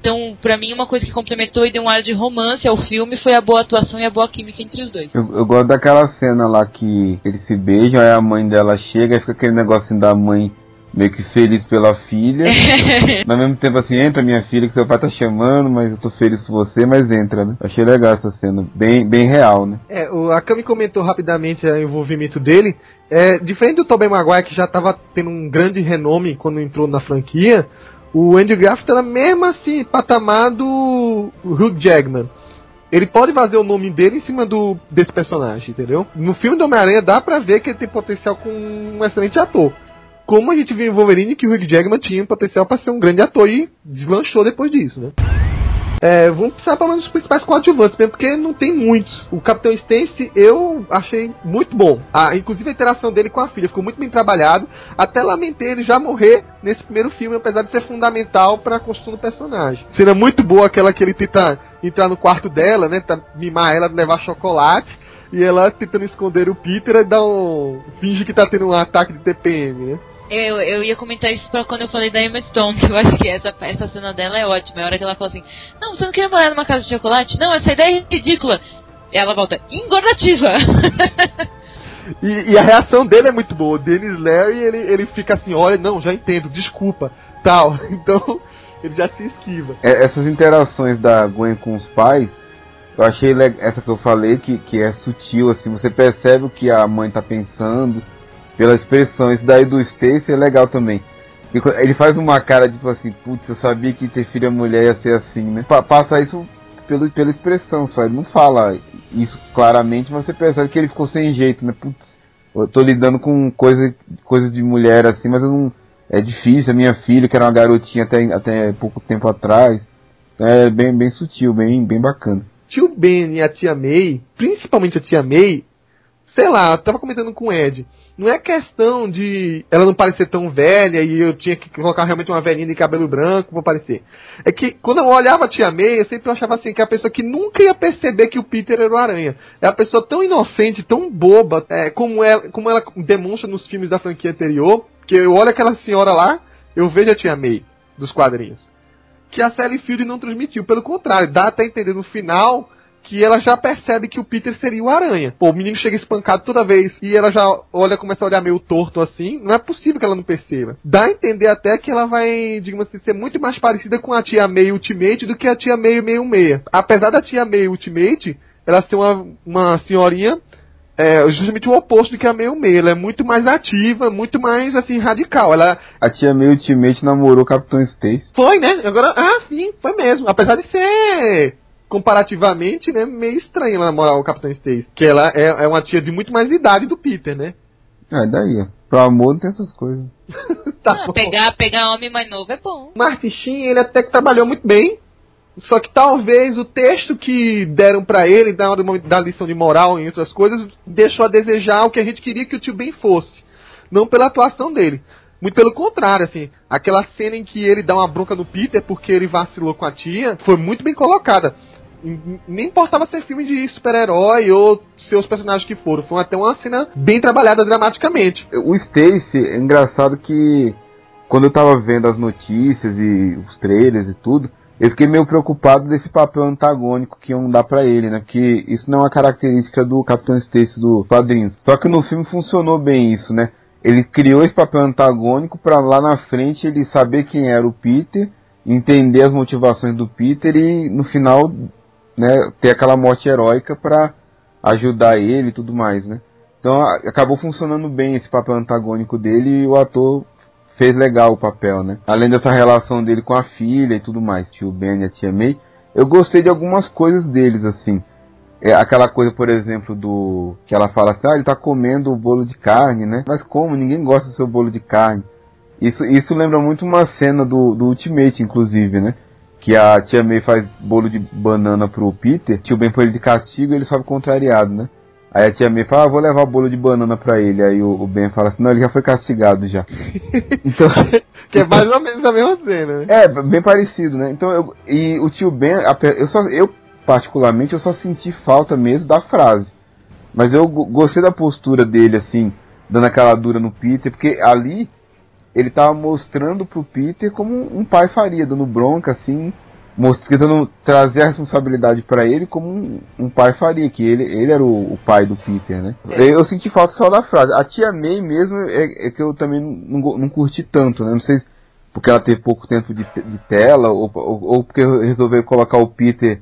Então, pra mim, uma coisa que complementou e deu um ar de romance ao filme foi a boa atuação e a boa química entre os dois. Eu, eu gosto daquela cena lá que eles se beijam, aí a mãe dela chega e fica aquele negocinho da mãe meio que feliz pela filha. [LAUGHS] mas ao mesmo tempo assim, entra minha filha que seu pai tá chamando, mas eu tô feliz por você, mas entra, né? Achei legal essa cena, bem, bem real, né? É, o, a Cami comentou rapidamente o envolvimento dele. É, diferente do Tobey Maguire, que já tava tendo um grande renome quando entrou na franquia, o Andy Garfield era mesmo assim, patamar do Hugh Jackman. Ele pode fazer o nome dele em cima do desse personagem, entendeu? No filme do Homem-Aranha dá pra ver que ele tem potencial com um excelente ator. Como a gente viu em Wolverine que o Hugh Jackman tinha potencial para ser um grande ator e deslanchou depois disso, né? É, vamos precisar pelo menos dos principais coadjuvantes mesmo, porque não tem muitos. O Capitão Stance eu achei muito bom. Ah, inclusive a interação dele com a filha ficou muito bem trabalhado. Até lamentei ele já morrer nesse primeiro filme, apesar de ser fundamental para a construção do personagem. Cena muito boa aquela que ele tenta entrar no quarto dela, né? Tá, mimar ela, levar chocolate. E ela tentando esconder o Peter e dá um. finge que tá tendo um ataque de TPM, né? Eu, eu ia comentar isso pra quando eu falei da Emma Stone, que eu acho que essa, essa cena dela é ótima. É a hora que ela fala assim, não, você não queria morar numa casa de chocolate? Não, essa ideia é ridícula. E ela volta, engordativa! [LAUGHS] e, e, a reação dele é muito boa. O Dennis Larry, ele, ele fica assim, olha, não, já entendo, desculpa, tal. [LAUGHS] Então, ele já se esquiva. É, essas interações da Gwen com os pais, eu achei essa que eu falei, que, que é sutil, assim, você percebe o que a mãe tá pensando pela expressão. Isso daí do Stacy é legal também. Ele faz uma cara tipo assim, putz, eu sabia que ter filha mulher ia ser assim, né? passa isso pelo, pela expressão só, ele não fala isso claramente, mas você percebe que ele ficou sem jeito, né? Putz, eu tô lidando com coisa, coisa de mulher assim, mas eu não. É difícil, a minha filha, que era uma garotinha até, até pouco tempo atrás. É bem, bem sutil, bem, bem bacana. Tio Ben e a tia May, principalmente a tia May, sei lá, eu tava comentando com o Ed. Não é questão de ela não parecer tão velha e eu tinha que colocar realmente uma velhinha de cabelo branco pra parecer. É que quando eu olhava a tia May, eu sempre achava assim que é a pessoa que nunca ia perceber que o Peter era o Aranha. É a pessoa tão inocente, tão boba, é, como, ela, como ela demonstra nos filmes da franquia anterior, que eu olho aquela senhora lá, eu vejo a tia May dos quadrinhos. Que a Sally Field não transmitiu. Pelo contrário, dá até entender no final que ela já percebe que o Peter seria o Aranha. Pô, o menino chega espancado toda vez e ela já olha, começa a olhar meio torto assim. Não é possível que ela não perceba. Dá a entender até que ela vai, digamos assim, ser muito mais parecida com a tia May Ultimate do que a tia May 66. Apesar da tia May Ultimate, ela ser uma, uma senhorinha é justamente o oposto do que a May May. Ela é muito mais ativa, muito mais assim radical. Ela a tia May Ultimate namorou o Capitão Stacy. Foi, né? Agora, ah, sim, foi mesmo. Apesar de ser comparativamente, né, meio estranha ela namorar o Capitão Stacy. Que ela é, é uma tia de muito mais idade do Peter, né? É, daí, ó. Pro amor não tem essas coisas. [LAUGHS] tá ah, pegar, pegar homem mais novo é bom. Martin Sheen, ele até que trabalhou muito bem. Só que talvez o texto que deram para ele, da, da lição de moral e outras coisas, deixou a desejar o que a gente queria que o tio Ben fosse. Não pela atuação dele. Muito pelo contrário, assim, aquela cena em que ele dá uma bronca no Peter porque ele vacilou com a tia, foi muito bem colocada nem importava ser filme de super-herói ou seus personagens que foram. Foi até uma cena bem trabalhada dramaticamente. O Stacy, é engraçado que quando eu tava vendo as notícias e os trailers e tudo, eu fiquei meio preocupado desse papel antagônico que iam dar para ele, né? Porque isso não é uma característica do Capitão Stacy do quadrinhos. Só que no filme funcionou bem isso, né? Ele criou esse papel antagônico para lá na frente ele saber quem era o Peter, entender as motivações do Peter e no final né, ter aquela morte heróica para ajudar ele e tudo mais, né? Então a, acabou funcionando bem esse papel antagônico dele e o ator fez legal o papel, né? Além dessa relação dele com a filha e tudo mais, tio Ben e a tia May, eu gostei de algumas coisas deles, assim. É aquela coisa, por exemplo, do. que ela fala assim, ah, ele tá comendo o bolo de carne, né? Mas como? Ninguém gosta do seu bolo de carne. Isso, isso lembra muito uma cena do, do Ultimate, inclusive, né? Que a tia May faz bolo de banana pro Peter, tio Ben foi ele de castigo e ele sobe contrariado, né? Aí a tia May fala, ah, vou levar o bolo de banana pra ele. Aí o, o Ben fala assim, não, ele já foi castigado já. [LAUGHS] então, que é mais ou menos a mesma cena, né? É, bem parecido, né? Então, eu, e o tio Ben, eu só, eu particularmente, eu só senti falta mesmo da frase. Mas eu gostei da postura dele, assim, dando aquela dura no Peter, porque ali ele tava mostrando pro Peter como um pai faria, dando bronca, assim, tentando trazer a responsabilidade para ele como um, um, pai faria, que ele, ele era o, o pai do Peter, né? É. Eu senti falta só da frase. A tia May mesmo é, é que eu também não, não curti tanto, né? Não sei porque ela teve pouco tempo de, de tela ou, ou, ou porque resolveu colocar o Peter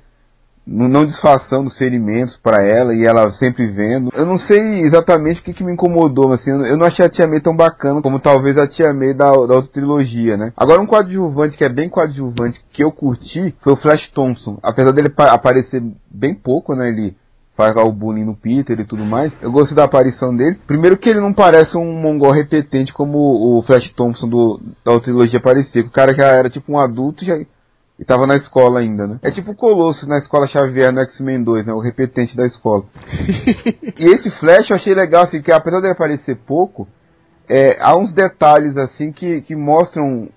não disfarçando os ferimentos para ela e ela sempre vendo. Eu não sei exatamente o que, que me incomodou, mas assim, eu não achei a Tia May tão bacana como talvez a Tia May da, da outra trilogia, né? Agora um coadjuvante que é bem coadjuvante que eu curti foi o Flash Thompson. Apesar dele aparecer bem pouco, né? Ele faz lá o bullying no Peter e tudo mais. Eu gostei da aparição dele. Primeiro que ele não parece um mongol repetente como o Flash Thompson do, da outra trilogia parecia. O cara já era tipo um adulto já e tava na escola ainda, né? É tipo o Colosso na escola Xavier no X-Men 2, né? O repetente da escola. [LAUGHS] e esse Flash eu achei legal, assim, que apesar dele aparecer pouco, é, há uns detalhes, assim, que, que mostram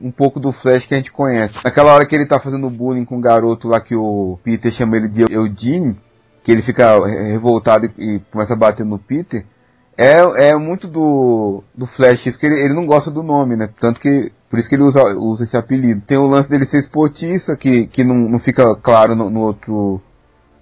um pouco do Flash que a gente conhece. Naquela hora que ele tá fazendo bullying com o garoto lá que o Peter chama ele de Eugene, que ele fica revoltado e, e começa a bater no Peter, é, é muito do, do Flash, porque ele, ele não gosta do nome, né? Tanto que por isso que ele usa, usa esse apelido. Tem o lance dele ser esportista, que, que não, não fica claro no, no, outro,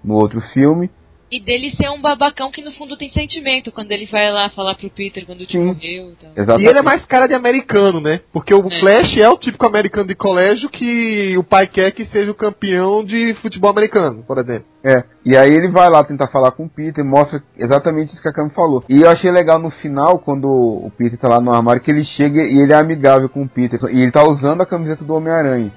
no outro filme. E dele ser um babacão que no fundo tem sentimento quando ele vai lá falar pro Peter quando o tio morreu. Então. E ele é mais cara de americano, né? Porque o é. Flash é o típico americano de colégio que o pai quer que seja o campeão de futebol americano, por exemplo. É. E aí ele vai lá tentar falar com o Peter, mostra exatamente isso que a Cam falou. E eu achei legal no final, quando o Peter tá lá no armário, que ele chega e ele é amigável com o Peter. E ele tá usando a camiseta do Homem-Aranha.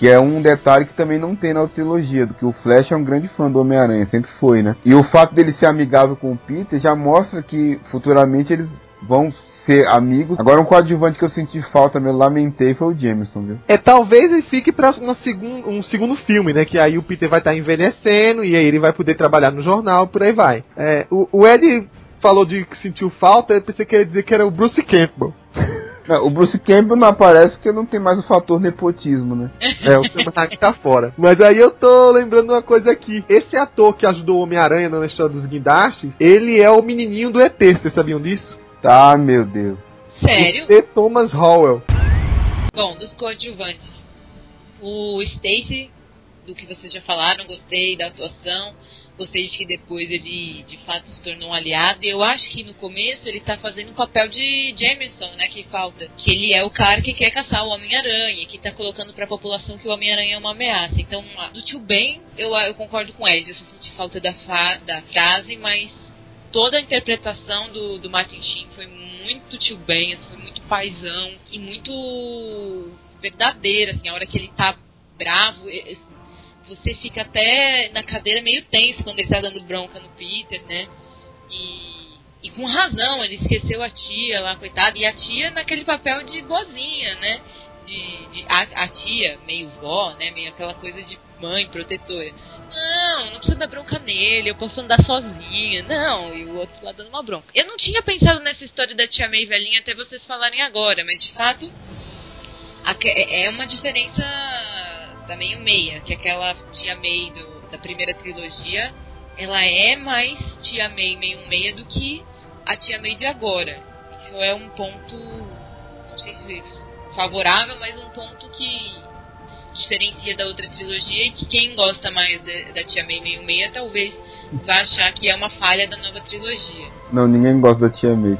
Que é um detalhe que também não tem na outra trilogia, do que o Flash é um grande fã do Homem-Aranha, sempre foi, né? E o fato dele ser amigável com o Peter já mostra que futuramente eles vão ser amigos. Agora um coadjuvante que eu senti falta, meu lamentei, foi o Jameson, viu? É, talvez ele fique pra uma segun, um segundo filme, né? Que aí o Peter vai estar tá envelhecendo e aí ele vai poder trabalhar no jornal, por aí vai. É, o, o Ed falou de que sentiu falta, eu pensei que ele ia dizer que era o Bruce Campbell. [LAUGHS] Não, o Bruce Campbell não aparece porque não tem mais o fator nepotismo, né? É, o Sam tá fora. [LAUGHS] Mas aí eu tô lembrando uma coisa aqui. Esse ator que ajudou o Homem-Aranha na história dos guindastes, ele é o menininho do ET, vocês sabiam disso? Tá, meu Deus. Sério? E Thomas Howell. Bom, dos coadjuvantes. O Stacy, do que vocês já falaram, gostei da atuação. Gostei de que depois ele de fato se tornou um aliado. E eu acho que no começo ele tá fazendo o papel de Jameson, né? Que falta. Que ele é o cara que quer caçar o Homem-Aranha, que tá colocando pra população que o Homem-Aranha é uma ameaça. Então, do tio Ben, eu, eu concordo com ele. Eu só senti falta da, fa da frase, mas toda a interpretação do, do Martin Sheen foi muito tio Ben, assim, foi muito paisão e muito verdadeira, assim, a hora que ele tá bravo, você fica até na cadeira meio tenso quando ele tá dando bronca no Peter, né? E, e com razão, ele esqueceu a tia lá, coitada, e a tia naquele papel de boazinha, né? De, de a, a, tia, meio vó, né? Meio aquela coisa de mãe protetora. Não, não precisa dar bronca nele, eu posso andar sozinha. Não, e o outro lá dando uma bronca. Eu não tinha pensado nessa história da tia May velhinha até vocês falarem agora, mas de fato é, é uma diferença da meio meia, que aquela tia May do, da primeira trilogia, ela é mais tia May meio meia do que a tia May de agora. Isso é um ponto, não sei se favorável, mas um ponto que diferencia da outra trilogia e que quem gosta mais de, da Tia May meio meia talvez vá achar que é uma falha da nova trilogia. Não, ninguém gosta da Tia May.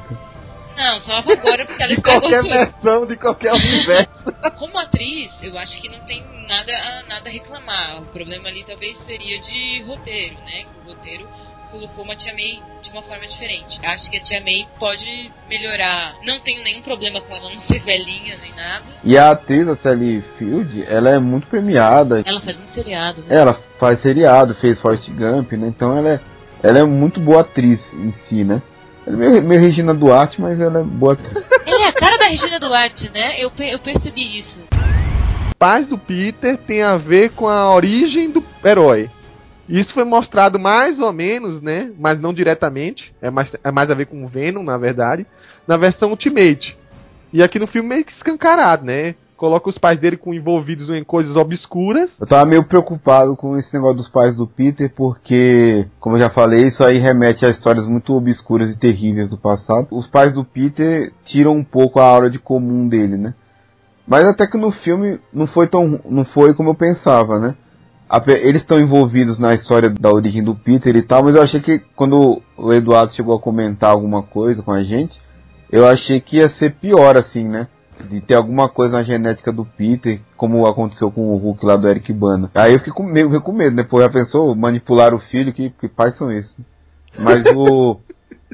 Não, salva agora porque ela De estragou qualquer tudo. versão, de qualquer universo. [LAUGHS] Como atriz, eu acho que não tem nada a, nada a reclamar. O problema ali talvez seria de roteiro, né? Que o roteiro colocou uma Tia May de uma forma diferente. Acho que a Tia May pode melhorar. Não tenho nenhum problema com ela não ser velhinha nem nada. E a atriz, a Sally Field, ela é muito premiada. Ela faz um seriado, né? Ela faz seriado, fez Forrest Gump, né? Então ela é, ela é muito boa atriz em si, né? Ela é meio, meio Regina Duarte, mas ela é boa é a cara da Regina Duarte, né? Eu, eu percebi isso. pais do Peter tem a ver com a origem do herói. Isso foi mostrado mais ou menos, né? Mas não diretamente. É mais, é mais a ver com o Venom, na verdade. Na versão Ultimate. E aqui no filme meio que escancarado, né? Coloca os pais dele com envolvidos em coisas obscuras. Eu tava meio preocupado com esse negócio dos pais do Peter, porque, como eu já falei, isso aí remete a histórias muito obscuras e terríveis do passado. Os pais do Peter tiram um pouco a aura de comum dele, né? Mas até que no filme não foi tão, não foi como eu pensava, né? Eles estão envolvidos na história da origem do Peter e tal, mas eu achei que quando o Eduardo chegou a comentar alguma coisa com a gente, eu achei que ia ser pior assim, né? De ter alguma coisa na genética do Peter, como aconteceu com o Hulk lá do Eric Bana. Aí eu fiquei com medo, fiquei com medo, né? Pô, já pensou manipular o filho? Que, que pais são esses? Mas o. [LAUGHS]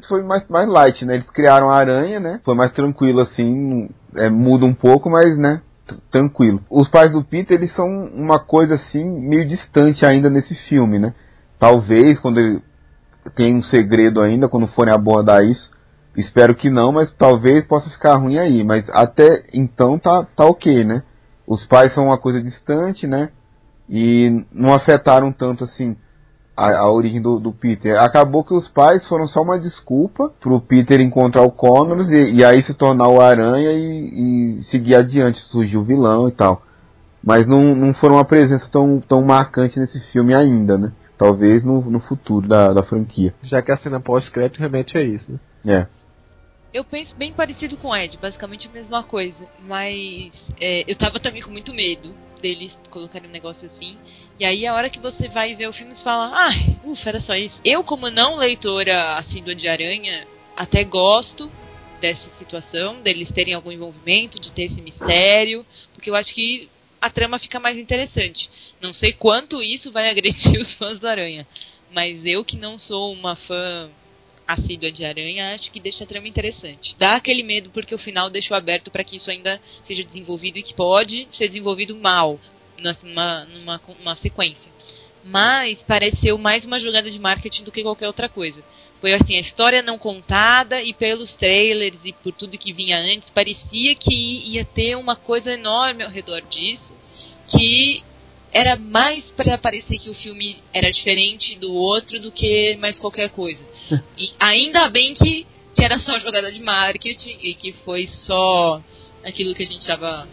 Foi mais, mais light, né? Eles criaram a aranha, né? Foi mais tranquilo assim. É, muda um pouco, mas, né? Tranquilo. Os pais do Peter, eles são uma coisa assim, meio distante ainda nesse filme, né? Talvez, quando ele tem um segredo ainda, quando forem abordar isso. Espero que não, mas talvez possa ficar ruim aí. Mas até então tá, tá ok, né? Os pais são uma coisa distante, né? E não afetaram tanto assim a, a origem do, do Peter. Acabou que os pais foram só uma desculpa pro Peter encontrar o Connors e, e aí se tornar o Aranha e, e seguir adiante, surgir o vilão e tal. Mas não, não foram uma presença tão, tão marcante nesse filme ainda, né? Talvez no, no futuro da, da franquia. Já que a cena pós-crédito remete a isso, né? É. Eu penso bem parecido com o Ed, basicamente a mesma coisa. Mas é, eu tava também com muito medo deles colocarem um negócio assim. E aí a hora que você vai ver o filme, você fala, ah, ufa, era só isso. Eu, como não leitora assídua de aranha, até gosto dessa situação, deles terem algum envolvimento, de ter esse mistério, porque eu acho que a trama fica mais interessante. Não sei quanto isso vai agredir [LAUGHS] os fãs do Aranha, mas eu que não sou uma fã assídua de Aranha, acho que deixa a trama interessante. Dá aquele medo porque o final deixou aberto para que isso ainda seja desenvolvido e que pode ser desenvolvido mal numa, numa, numa sequência. Mas pareceu mais uma jogada de marketing do que qualquer outra coisa. Foi assim, a história não contada e pelos trailers e por tudo que vinha antes, parecia que ia ter uma coisa enorme ao redor disso, que era mais para parecer que o filme era diferente do outro do que mais qualquer coisa. [LAUGHS] E ainda bem que, que era só jogada de marketing e que foi só aquilo que a gente estava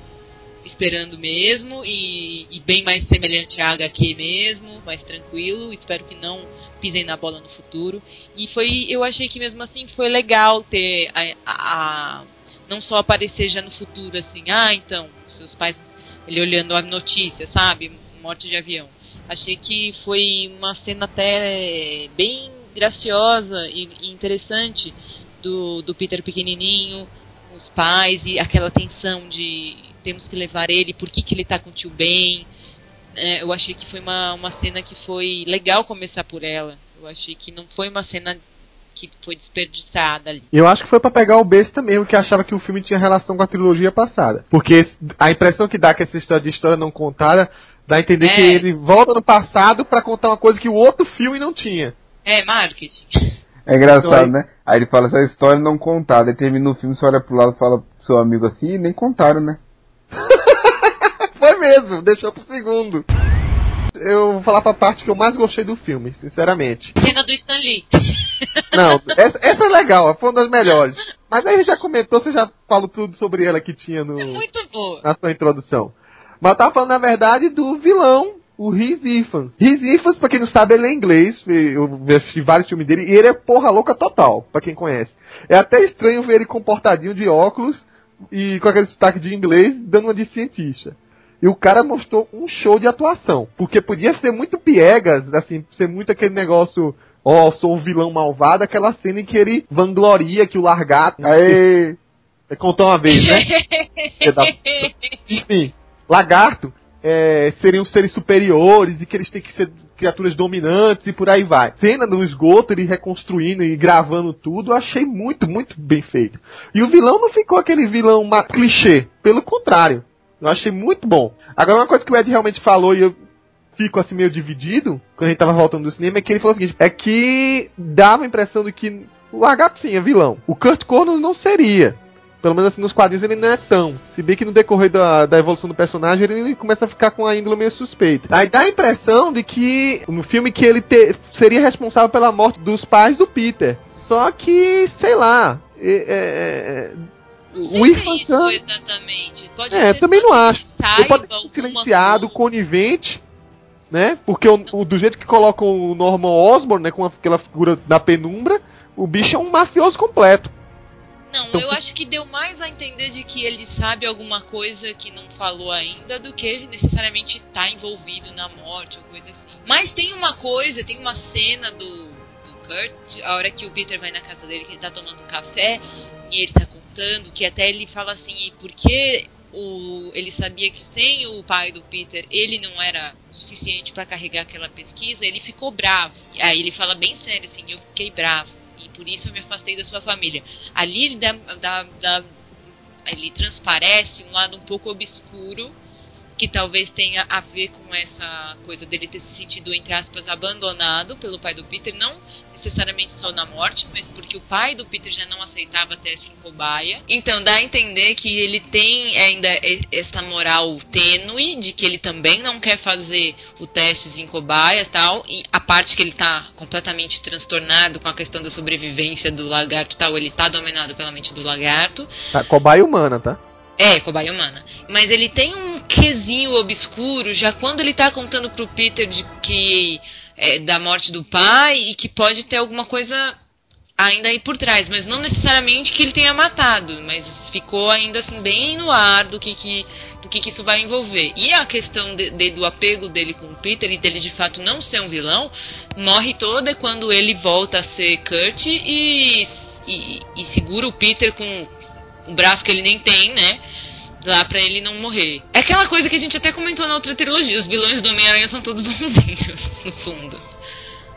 esperando mesmo e, e bem mais semelhante a HQ mesmo, mais tranquilo. Espero que não pisem na bola no futuro. E foi, eu achei que mesmo assim foi legal ter a, a- a- não só aparecer já no futuro assim, ah, então seus pais ele olhando a notícia, sabe, morte de avião. Achei que foi uma cena até bem graciosa e, interessante do, do Peter pequenininho, os pais e aquela tensão de temos que levar ele, por que, que ele tá com o tio Ben. É, eu achei que foi uma, uma cena que foi legal começar por ela. Eu achei que não foi uma cena que foi desperdiçada ali. Eu acho que foi pra pegar o besta mesmo, que achava que o filme tinha relação com a trilogia passada. Porque a impressão que dá que essa história de história não contada dá a entender É. que ele volta no passado pra contar uma coisa que o outro filme não tinha. É, marketing. É engraçado, Então aí- né? Aí ele fala essa história não contada. Aí termina o filme, você olha pro lado e fala pro seu amigo assim, "Ih, nem contaram, né? [LAUGHS] Foi mesmo, deixou pro segundo. Eu vou falar pra parte que eu mais gostei do filme, sinceramente. Cena do Stan Lee. [LAUGHS] Não, essa, essa é legal, foi uma das melhores. Mas aí já comentou, você já falou tudo sobre ela que tinha no, É muito boa. na sua introdução. Mas tava falando, na verdade, do vilão, o Riz Ifans. Riz Ifans, pra quem não sabe, ele é inglês. Eu assisti vários filmes dele. E ele é porra louca total, pra quem conhece. É até estranho ver ele comportadinho de óculos e com aquele sotaque de inglês, dando uma de cientista. E o cara mostrou um show de atuação. Porque podia ser muito piegas, assim, ser muito aquele negócio ó, sou o vilão malvado, aquela cena em que ele vangloria que o largato. Aê! Você contou uma vez, né? [LAUGHS] Enfim, lagarto é, seriam seres superiores e que eles têm que ser criaturas dominantes e por aí vai. Cena no esgoto, ele reconstruindo e gravando tudo, achei muito, muito bem feito. E o vilão não ficou aquele vilão clichê, pelo contrário. Eu achei muito bom. Agora, uma coisa que o Ed realmente falou e eu fico assim meio dividido, quando a gente tava voltando do cinema, é que ele falou o seguinte, é que dava a impressão de que o lagarto sim é vilão. O Kurt Connors não seria. Pelo menos assim, nos quadrinhos ele não é tão. Se bem que no decorrer da, da evolução do personagem, ele começa a ficar com a índole meio suspeita. Aí dá a impressão de que, no filme, que ele te- seria responsável pela morte dos pais do Peter. Só que, sei lá, é- é- é- o Irfan isso Khan- exatamente. Pode É, também não acho. Ele pode ser silenciado, coisa. conivente, né? Porque o, o- do jeito que colocam o Norman Osborn, né, com aquela figura da penumbra, o bicho é um mafioso completo. Não, Então, eu acho que deu mais a entender de que ele sabe alguma coisa que não falou ainda do que ele necessariamente tá envolvido na morte ou coisa assim. Mas tem uma coisa, tem uma cena do, do Kurt, a hora que o Peter vai na casa dele, que ele tá tomando café, e ele tá contando, que até ele fala assim, e por que o, ele sabia que sem o pai do Peter ele não era suficiente pra carregar aquela pesquisa, ele ficou bravo. E aí ele fala bem sério assim, eu fiquei bravo. E por isso eu me afastei da sua família. Ali ele dá, dá- dá- ele transparece um lado um pouco obscuro que talvez tenha a ver com essa coisa dele ter se sentido, entre aspas, abandonado pelo pai do Peter, não necessariamente só na morte, mas porque o pai do Peter já não aceitava teste em cobaia. Então dá a entender que ele tem ainda essa moral tênue de que ele também não quer fazer o teste em cobaia e tal, e a parte que ele tá completamente transtornado com a questão da sobrevivência do lagarto e tal, ele tá dominado pela mente do lagarto. Tá, cobaia humana, tá? É, cobaia humana. Mas ele tem um quesinho obscuro já quando ele tá contando pro Peter de que é, da morte do pai e que pode ter alguma coisa ainda aí por trás, mas não necessariamente que ele tenha matado, mas ficou ainda assim bem no ar do que que do que, que isso vai envolver. E a questão de, de- do apego dele com o Peter e dele de fato não ser um vilão, morre toda quando ele volta a ser Kurt e, e, e segura o Peter com um braço que ele nem tem, né? Lá pra ele não morrer. É aquela coisa que a gente até comentou na outra trilogia. Os vilões do Homem-Aranha são todos [LAUGHS] bonzinhos, no fundo.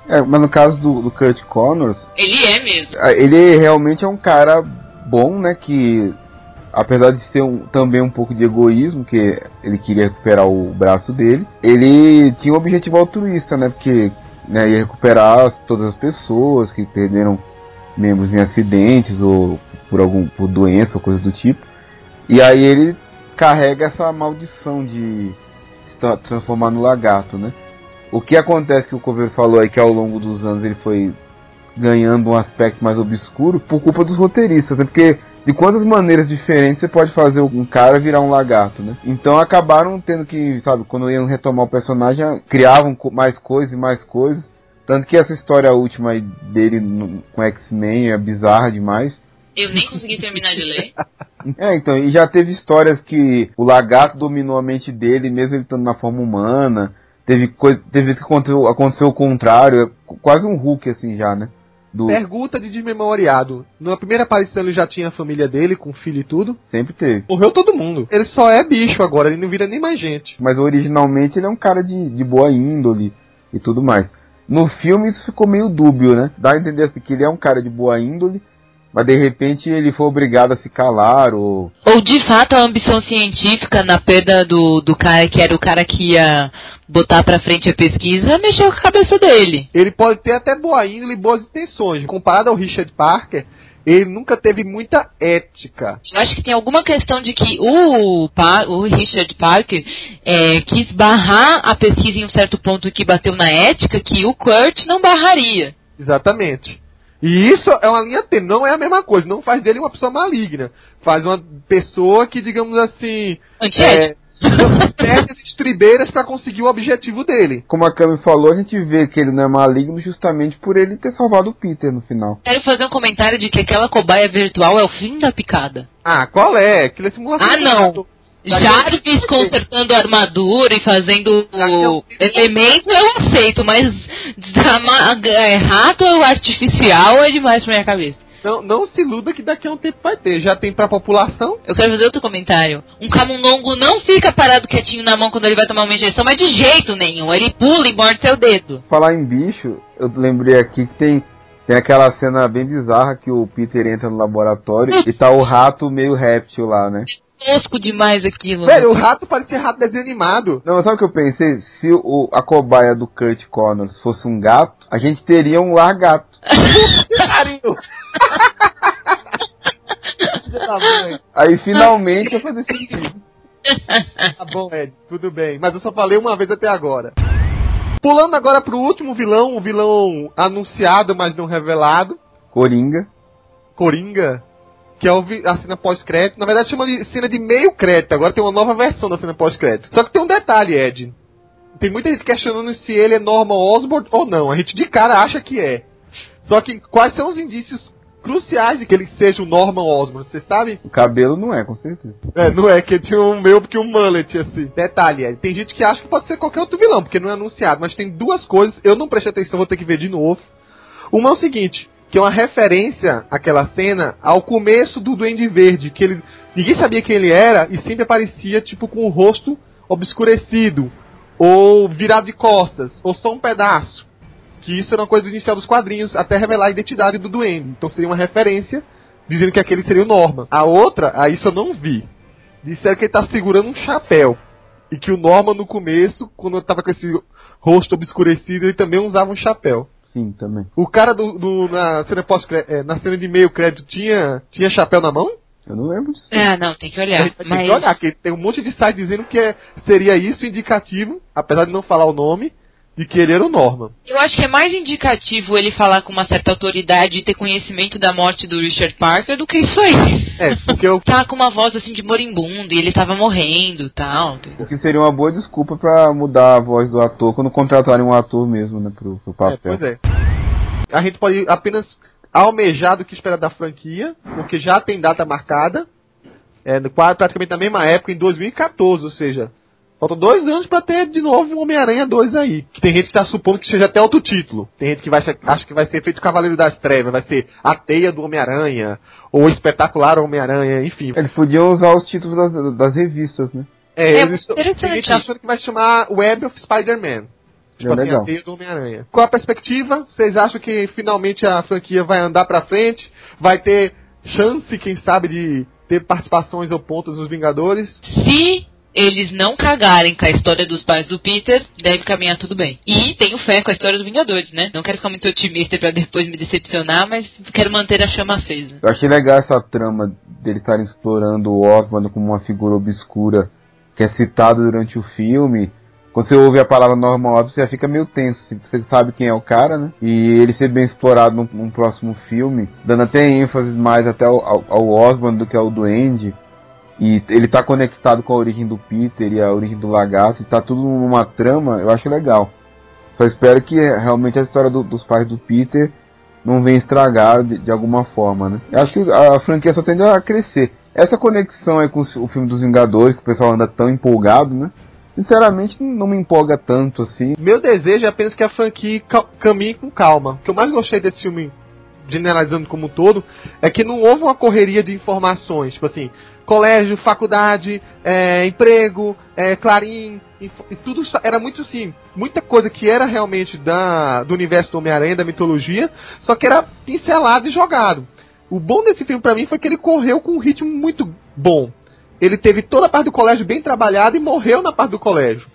É, mas no caso do, do Kurt Connors, Ele é mesmo. ele realmente é um cara bom, né? Que apesar de ser um- também um pouco de egoísmo, que ele queria recuperar o braço dele, ele tinha um objetivo altruísta, né? Porque né, ia recuperar as- todas as pessoas que perderam membros em acidentes ou por algum por doença ou coisa do tipo. E aí ele carrega essa maldição de se tra- transformar no lagarto, né? O que acontece que o Coveiro falou aí que ao longo dos anos ele foi ganhando um aspecto mais obscuro por culpa dos roteiristas, né? Porque de quantas maneiras diferentes você pode fazer um cara virar um lagarto, né? Então acabaram tendo que, sabe, quando iam retomar o personagem, criavam mais coisas e mais coisas. Tanto que essa história última dele no- com X-Men é bizarra demais. Eu nem consegui terminar de ler. [LAUGHS] É, então, e já teve histórias que o lagarto dominou a mente dele, mesmo ele estando na forma humana. Teve coisa, teve que aconteceu, aconteceu o contrário, é qu- quase um Hulk assim já, né? Do, Pergunta de desmemoriado. Na primeira aparição ele já tinha a família dele, com filho e tudo. sempre teve. Morreu todo mundo. Ele só é bicho agora, ele não vira nem mais gente. Mas originalmente ele é um cara de, de boa índole e tudo mais. No filme isso ficou meio dúbio, né? Dá a entender assim, que ele é um cara de boa índole, mas de repente ele foi obrigado a se calar ou Ou de fato a ambição científica na perda do, do cara que era o cara que ia botar pra frente a pesquisa mexeu com a cabeça dele. Ele pode ter até boa índole e boas intenções. Comparado ao Richard Parker, ele nunca teve muita ética. Eu acho que tem alguma questão de que o, o Richard Parker é, quis barrar a pesquisa em um certo ponto que bateu na ética que o Kurt não barraria. Exatamente. E isso é uma linha tênue, não é a mesma coisa. Não faz dele uma pessoa maligna. Faz uma pessoa que, digamos assim, Antiético. é, perde as estribeiras para conseguir o objetivo dele. como a Cami falou, a gente vê que ele não é maligno justamente por ele ter salvado o Peter no final. Quero fazer um comentário de que aquela cobaia virtual é o fim da picada. Ah, qual é? Aquilo é simulação. Ah, não. Jarvis consertando a armadura e fazendo o elemento eu aceito, mas é, rato artificial é demais pra minha cabeça. Não, não se iluda que daqui a um tempo vai ter. Já tem pra população. Eu quero fazer outro comentário. Um camundongo não fica parado quietinho na mão quando ele vai tomar uma injeção, mas de jeito nenhum. Ele pula e morde seu dedo. Falar em bicho, eu lembrei aqui que tem, tem aquela cena bem bizarra que o Peter entra no laboratório [LAUGHS] e tá o rato meio réptil lá, né? Tosco demais aquilo. Velho, o rato parecia rato desenho animado. Não, mas sabe o que eu pensei? Se o, a cobaia do Kurt Connors fosse um gato, a gente teria um largato. [LAUGHS] Pariu. [LAUGHS] Aí finalmente ia fazer sentido. Tá bom, Ed. Tudo bem. Mas eu só falei uma vez até agora. Pulando agora pro último vilão, o vilão anunciado, mas não revelado. Coringa. Coringa. Que é a cena pós-crédito. Na verdade, chama de cena de meio crédito. Agora tem uma nova versão da cena pós-crédito. Só que tem um detalhe, Ed. Tem muita gente questionando se ele é Norman Osborn ou não. A gente de cara acha que é. Só que quais são os indícios cruciais de que ele seja o Norman Osborn? Você sabe? O cabelo não é, com certeza. É, não é que tinha um meio porque um mullet assim. Detalhe, Ed. Tem gente que acha que pode ser qualquer outro vilão, porque não é anunciado. Mas tem duas coisas. Eu não prestei atenção, vou ter que ver de novo. Uma é o seguinte, que é uma referência àquela cena ao começo do Duende Verde, que ele ninguém sabia quem ele era e sempre aparecia tipo com o rosto obscurecido ou virado de costas, ou só um pedaço. Que isso era uma coisa inicial dos quadrinhos até revelar a identidade do Duende. Então seria uma referência dizendo que aquele seria o Norman. A outra, a isso eu não vi. Disseram que ele tá segurando um chapéu. E que o Norman no começo, quando tava com esse rosto obscurecido, ele também usava um chapéu. Sim, também. O cara do, do- na cena pós é, na cena de meio crédito tinha tinha chapéu na mão? Eu não lembro disso. Ah, não, tem que olhar. ter Mas que olhar, que tem um monte de site dizendo que é- seria isso indicativo, apesar de não falar o nome, de que ele era o Norman. eu acho que é mais indicativo ele falar com uma certa autoridade e ter conhecimento da morte do Richard Parker do que isso aí. É, porque eu [LAUGHS] Tá com uma voz assim de moribundo e ele tava morrendo e tal. O que seria uma boa desculpa pra mudar a voz do ator quando contratarem um ator mesmo, né, pro, pro É, papel. pois é. A gente pode apenas almejar do que espera da franquia, porque já tem data marcada. É, quase- praticamente na mesma época, em 2014, ou seja, faltam dois anos pra ter de novo um Homem-Aranha 2 aí. Que tem gente que tá supondo que seja até outro título. Tem gente que vai ser- acha que vai ser feito Cavaleiro das Trevas, vai ser A Teia do Homem-Aranha, ou Espetacular Homem-Aranha, enfim. Eles podiam usar os títulos das, das revistas, né? É, É, eles, tem gente achando que vai se chamar Web of Spider-Man. Tipo É assim, legal. a teia do Homem-Aranha. Qual a perspectiva? Vocês acham que finalmente a franquia vai andar pra frente? Vai ter chance, quem sabe, de ter participações ou pontas nos Vingadores? Se eles não cagarem com a história dos pais do Peter, deve caminhar tudo bem. E tenho fé com a história dos Vingadores, né? Não quero ficar muito otimista pra depois me decepcionar, mas quero manter a chama acesa. Eu achei legal essa trama deles estarem explorando o Osborn como uma figura obscura que é citado durante o filme. Quando você ouve a palavra Norman Osborn, você já fica meio tenso. assim, Você sabe quem é o cara, né? E ele ser bem explorado num, num próximo filme, dando até ênfase mais até ao, ao, ao Osborn do que ao Duende. E ele tá conectado com a origem do Peter e a origem do Lagarto. E tá tudo numa trama, eu acho legal. Só espero que eh, realmente a história do- dos pais do Peter não venha estragar de, de alguma forma, né? Eu acho que a franquia só tende a crescer. Essa conexão aí com o filme dos Vingadores, que o pessoal anda tão empolgado, né? Sinceramente, não me empolga tanto assim. Meu desejo é apenas que a franquia ca- caminhe com calma. O que eu mais gostei desse filme, generalizando como um todo, é que não houve uma correria de informações. Tipo assim, colégio, faculdade, é, emprego, é, clarim, info- e tudo era muito assim, muita coisa que era realmente da, do universo do Homem-Aranha, da mitologia, só que era pincelado e jogado. O bom desse filme pra mim foi que ele correu com um ritmo muito bom. Ele teve toda a parte do colégio bem trabalhada e morreu na parte do colégio.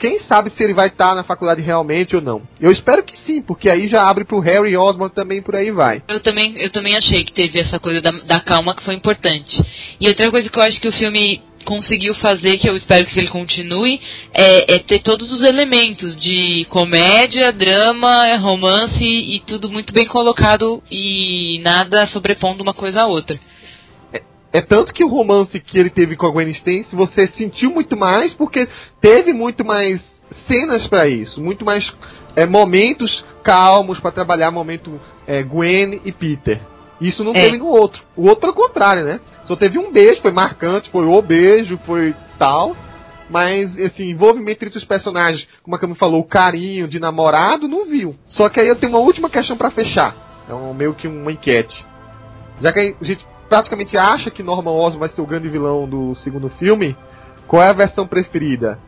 Quem sabe se ele vai estar na faculdade realmente ou não. Eu espero que sim, porque aí já abre pro Harry Osborn também por aí vai. Eu também, eu também achei que teve essa coisa da, da calma que foi importante. E outra coisa que eu acho que o filme conseguiu fazer, que eu espero que ele continue, é, é ter todos os elementos de comédia, drama, romance e tudo muito bem colocado e nada sobrepondo uma coisa à outra. É tanto que o romance que ele teve com a Gwen Stacy, você sentiu muito mais porque teve muito mais cenas pra isso, muito mais é, momentos calmos pra trabalhar momento é, Gwen e Peter. Isso não É. teve no outro. O outro pelo contrário, né? Só teve um beijo, foi marcante, foi o beijo, foi tal. Mas esse envolvimento entre os personagens, como a Cami falou, o carinho de namorado, não viu. Só que aí eu tenho uma última questão para fechar. É um, meio que uma enquete. Já que a gente praticamente acha que Norman Osborn vai ser o grande vilão do segundo filme, qual é a versão preferida?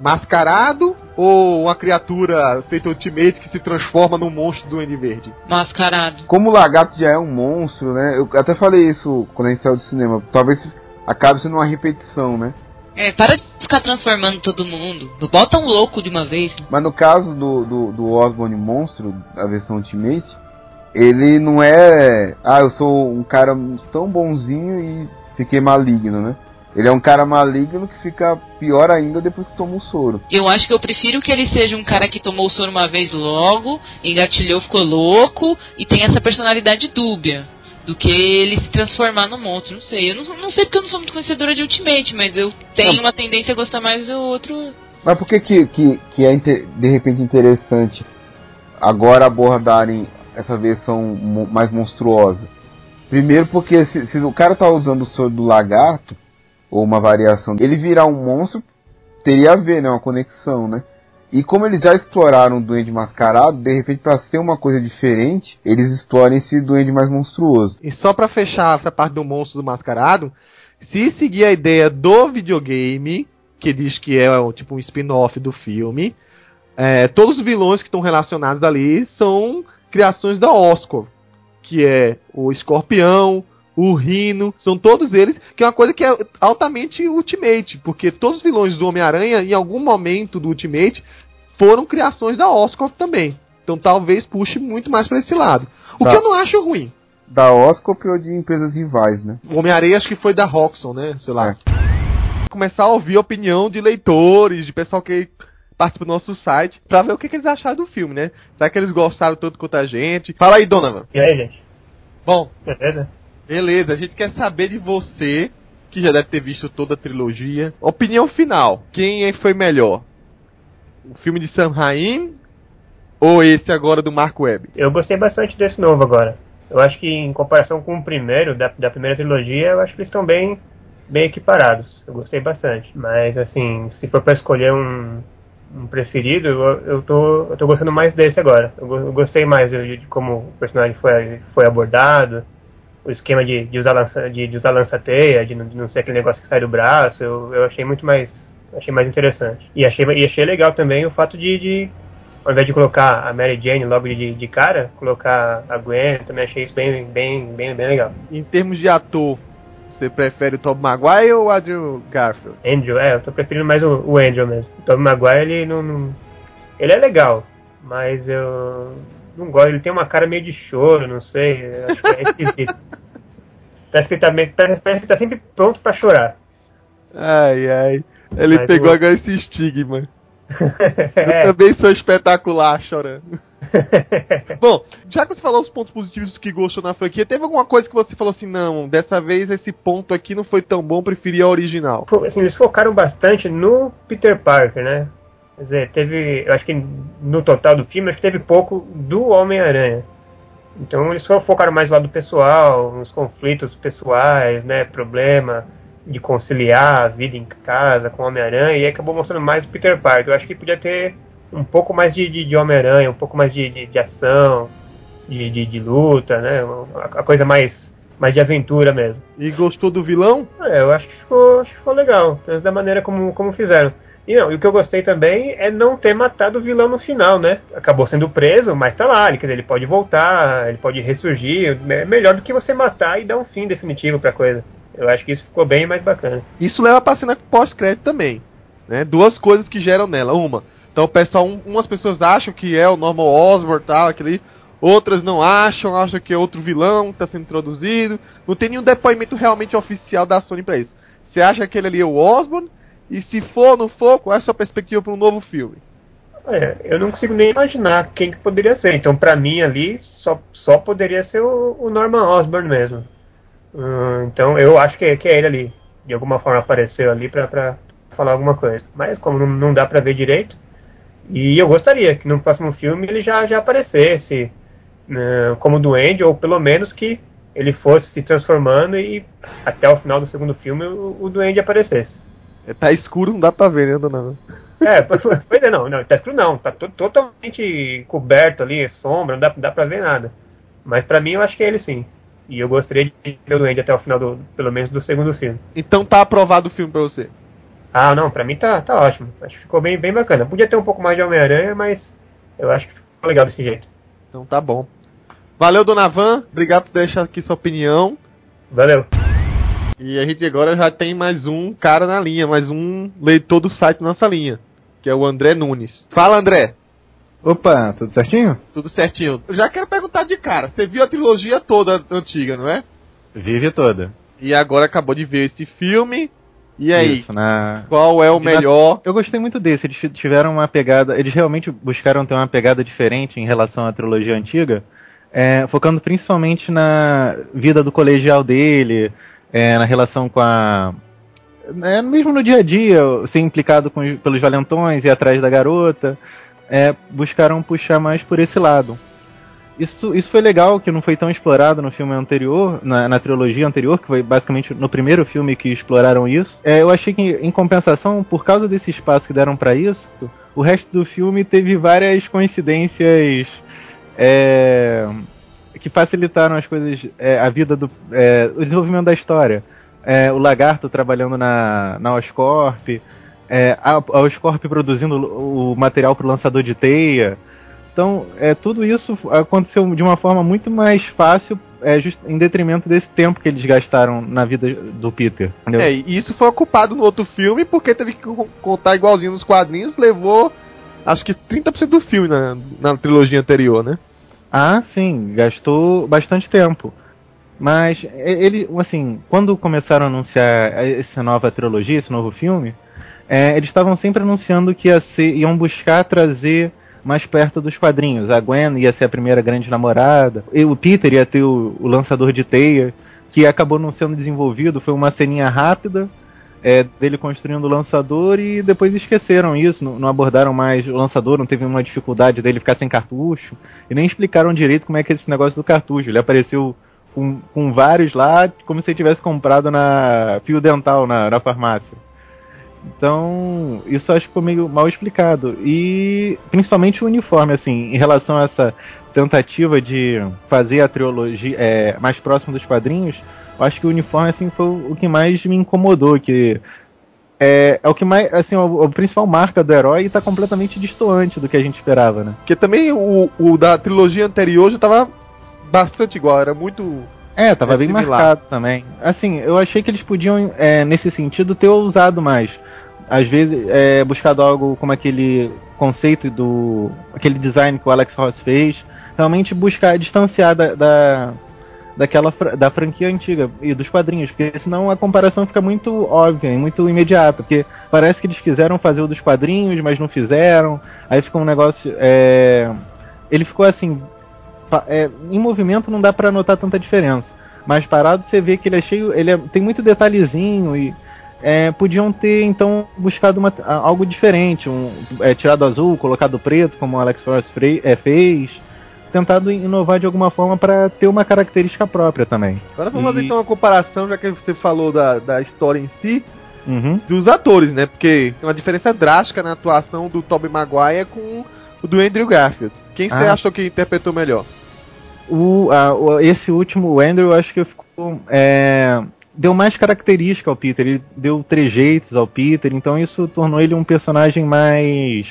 Mascarado ou uma criatura feita Ultimate que se transforma num monstro do Duende Verde? Mascarado. Como o lagarto já é um monstro, né? Eu até falei isso quando a gente saiu do cinema. Talvez acabe sendo uma repetição, né? É, para de ficar transformando todo mundo. Bota um louco de uma vez. Mas no caso do, do, do Osborne Monstro, a versão Ultimate, ele não é. Ah, eu sou um cara tão bonzinho e fiquei maligno, né? Ele é um cara maligno que fica pior ainda depois que toma o soro. Eu acho que eu prefiro que ele seja um cara que tomou o soro uma vez logo, engatilhou, ficou louco e tem essa personalidade dúbia. Do que ele se transformar no monstro. Não sei. Eu não, não sei porque eu não sou muito conhecedora de Ultimate, mas eu tenho uma tendência a gostar mais do outro. Mas por que, que, que, que é de repente interessante agora abordarem essa versão mais monstruosa? Primeiro porque se, se o cara tá usando o soro do lagarto, ou uma variação, ele virar um monstro, teria a ver, né? Uma conexão, né? E como eles já exploraram o Duende Mascarado, de repente, para ser uma coisa diferente, eles exploram esse Duende mais monstruoso. E só para fechar essa parte do monstro do Mascarado, se seguir a ideia do videogame, que diz que é tipo um spin-off do filme, é, todos os vilões que estão relacionados ali são criações da Oscar, que é o Escorpião, o Rino, são todos eles, que é uma coisa que é altamente Ultimate, porque todos os vilões do Homem-Aranha, em algum momento do Ultimate, foram criações da Oscorp também. Então talvez puxe muito mais para esse lado. O Tá. que eu não acho ruim. Da Oscorp ou de empresas rivais, né? O Homem-Aranha acho que foi da Roxxon, né? Sei lá. É. Começar a ouvir a opinião de leitores, de pessoal que participa do nosso site, pra ver o que, que eles acharam do filme, né? Será que eles gostaram tanto quanto a gente? Fala aí, Donovan. E aí, gente? Bom, Beleza? beleza, a gente quer saber de você, que já deve ter visto toda a trilogia. Opinião final, quem é foi melhor? O filme de Sam Raimi ou esse agora do Mark Webb? Eu gostei bastante desse novo agora. Eu acho que em comparação com o primeiro, da, da primeira trilogia, eu acho que eles estão bem, bem equiparados. Eu gostei bastante. Mas, assim, se for pra escolher um, um preferido, eu, eu, tô, eu tô gostando mais desse agora. Eu, eu gostei mais de, de como o personagem foi, foi abordado, o esquema de, de usar lança, de, de usar lança-teia, de, de não ser aquele negócio que sai do braço, eu, eu achei muito mais achei mais interessante. E achei, e achei legal também o fato de, de ao invés de colocar a Mary Jane logo de, de cara, colocar a Gwen, também achei isso bem, bem, bem, bem legal. Em termos de ator, você prefere o Tobey Maguire ou o Andrew Garfield? Andrew, é, eu tô preferindo mais o, o Andrew mesmo. O Tobey Maguire, ele não, não- Ele é legal, mas eu não gosto, ele tem uma cara meio de choro, não sei, eu acho que é esquisito. [LAUGHS] parece, que ele tá meio, parece, parece que ele tá sempre pronto pra chorar. Ai, ai. Ele Mas pegou o- agora esse estigma. É. Eu também sou espetacular chorando. [LAUGHS] Bom, já que você falou os pontos positivos que gostou na franquia, teve alguma coisa que você falou assim, não, dessa vez esse ponto aqui não foi tão bom, preferi a original. Assim, eles focaram bastante no Peter Parker, né? Quer dizer, teve, eu acho que no total do filme, acho que teve pouco do Homem-Aranha. Então eles só focaram mais no lado pessoal, nos conflitos pessoais, né? Problema de conciliar a vida em casa com o Homem-Aranha e acabou mostrando mais o Peter Parker. Eu acho que podia ter um pouco mais de, de, de Homem-Aranha, um pouco mais de, de, de ação, de, de, de luta, né? A, a coisa mais, mais de aventura mesmo. E gostou do vilão? É, eu acho que ficou, acho que ficou legal, da maneira como, como fizeram. E não, e o que eu gostei também é não ter matado o vilão no final, né? Acabou sendo preso, mas tá lá, ele, quer dizer, ele pode voltar, ele pode ressurgir. É melhor do que você matar e dar um fim definitivo pra coisa. Eu acho que isso ficou bem mais bacana. Isso leva pra cena pós-crédito também. Né? Duas coisas que geram nela. Uma, então o pessoal, um- umas pessoas acham que é o Norman Osborn tal, aquele. Outras não acham, acham que é outro vilão que tá sendo introduzido. Não tem nenhum depoimento realmente oficial da Sony pra isso. Você acha que aquele ali é o Osborn? E se for não for, qual é a sua perspectiva para um novo filme? É, eu não consigo nem imaginar quem que poderia ser. Então, pra mim ali, só, só poderia ser o, o Norman Osborn mesmo. Hum, então, eu acho que, que é ele ali. De alguma forma apareceu ali pra, pra falar alguma coisa. Mas, como não, não dá pra ver direito, e eu gostaria que no próximo filme ele já, já aparecesse né, como duende, ou pelo menos que ele fosse se transformando e até o final do segundo filme o, o duende aparecesse. É, tá escuro, não dá pra ver, né, dona? É, [LAUGHS] pois é, não, não, tá escuro não, tá to totalmente coberto ali, sombra, não dá, não dá pra ver nada. Mas pra mim eu acho que é ele sim. E eu gostaria de ver o Duende até o final, do, pelo menos, do segundo filme. Então tá aprovado o filme pra você? Ah, não, pra mim tá, tá ótimo. Acho que ficou bem, bem bacana. Podia ter um pouco mais de Homem-Aranha, mas eu acho que ficou legal desse jeito. Então tá bom. Valeu, Dona Van. Obrigado por deixar aqui sua opinião. Valeu. E a gente agora já tem mais um cara na linha, mais um leitor do site nossa linha, que é o André Nunes. Fala, André. Opa, tudo certinho? Tudo certinho. Eu já quero perguntar de cara. Você viu a trilogia toda antiga, não é? Vive toda. E agora acabou de ver esse filme. E aí? Isso, na... Qual é o melhor? Eu gostei muito desse. Eles tiveram uma pegada. Eles realmente buscaram ter uma pegada diferente em relação à trilogia antiga. É, focando principalmente na vida do colegial dele, é, na relação com a. É, mesmo no dia a dia, ser implicado com, pelos valentões e atrás da garota é, buscaram puxar mais por esse lado. Isso, isso foi legal, que não foi tão explorado no filme anterior, na, na trilogia anterior, que foi basicamente no primeiro filme que exploraram isso. É, eu achei que, em compensação, por causa desse espaço que deram para isso, o resto do filme teve várias coincidências é, que facilitaram as coisas, é, a vida do. É, o desenvolvimento da história. É, o lagarto trabalhando na, na Oscorp, é, a, a Oscorp produzindo o material para o lançador de teia. Então, é, tudo isso aconteceu de uma forma muito mais fácil, é, just, em detrimento desse tempo que eles gastaram na vida do Peter. Entendeu? É, e isso foi ocupado no outro filme, porque teve que contar igualzinho nos quadrinhos, levou acho que 30% do filme na, na trilogia anterior, né? Ah, sim, gastou bastante tempo. Mas ele, assim, quando começaram a anunciar essa nova trilogia, esse novo filme, é, eles estavam sempre anunciando que ia ser, iam buscar trazer mais perto dos quadrinhos. A Gwen ia ser a primeira grande namorada, e o Peter ia ter o, o lançador de teia, que acabou não sendo desenvolvido, foi uma ceninha rápida é, dele construindo o lançador e depois esqueceram isso, não, não, abordaram mais o lançador, não teve uma dificuldade dele ficar sem cartucho, e nem explicaram direito como é que é esse negócio do cartucho. Ele apareceu com, com vários lá, como se ele tivesse comprado na fio dental na, na farmácia. Então, isso acho que ficou meio mal explicado. E principalmente o uniforme, assim, em relação a essa tentativa de fazer a trilogia é, mais próximo dos quadrinhos, eu acho que o uniforme assim foi o que mais me incomodou, que é, é o que mais, assim, o, o principal marca do herói está completamente distoante do que a gente esperava, né? Porque também o, o da trilogia anterior já estava bastante igual, era muito é, tava é bem similar. marcado também. Assim, eu achei que eles podiam, é, nesse sentido, ter ousado mais às vezes é, buscado algo como aquele conceito do aquele design que o Alex Ross fez realmente buscar distanciar da, da daquela da franquia antiga e dos quadrinhos porque senão a comparação fica muito óbvia e muito imediata porque parece que eles quiseram fazer o dos quadrinhos mas não fizeram aí fica um negócio é, ele ficou assim é, em movimento não dá para notar tanta diferença mas parado você vê que ele é cheio ele é, tem muito detalhezinho e é, podiam ter então buscado uma, algo diferente, um, é, tirado azul, colocado preto, como o Alex Ross é, fez, tentado inovar de alguma forma para ter uma característica própria também. Agora vamos e... fazer então uma comparação, já que você falou da, da história em si, uhum. dos atores, né? Porque tem uma diferença drástica na atuação do Tobey Maguire com o do Andrew Garfield. Quem você ah. achou que interpretou melhor? O, a, o, esse último, o Andrew, eu acho que ficou. É, deu mais característica ao Peter, ele deu trejeitos ao Peter, então isso tornou ele um personagem mais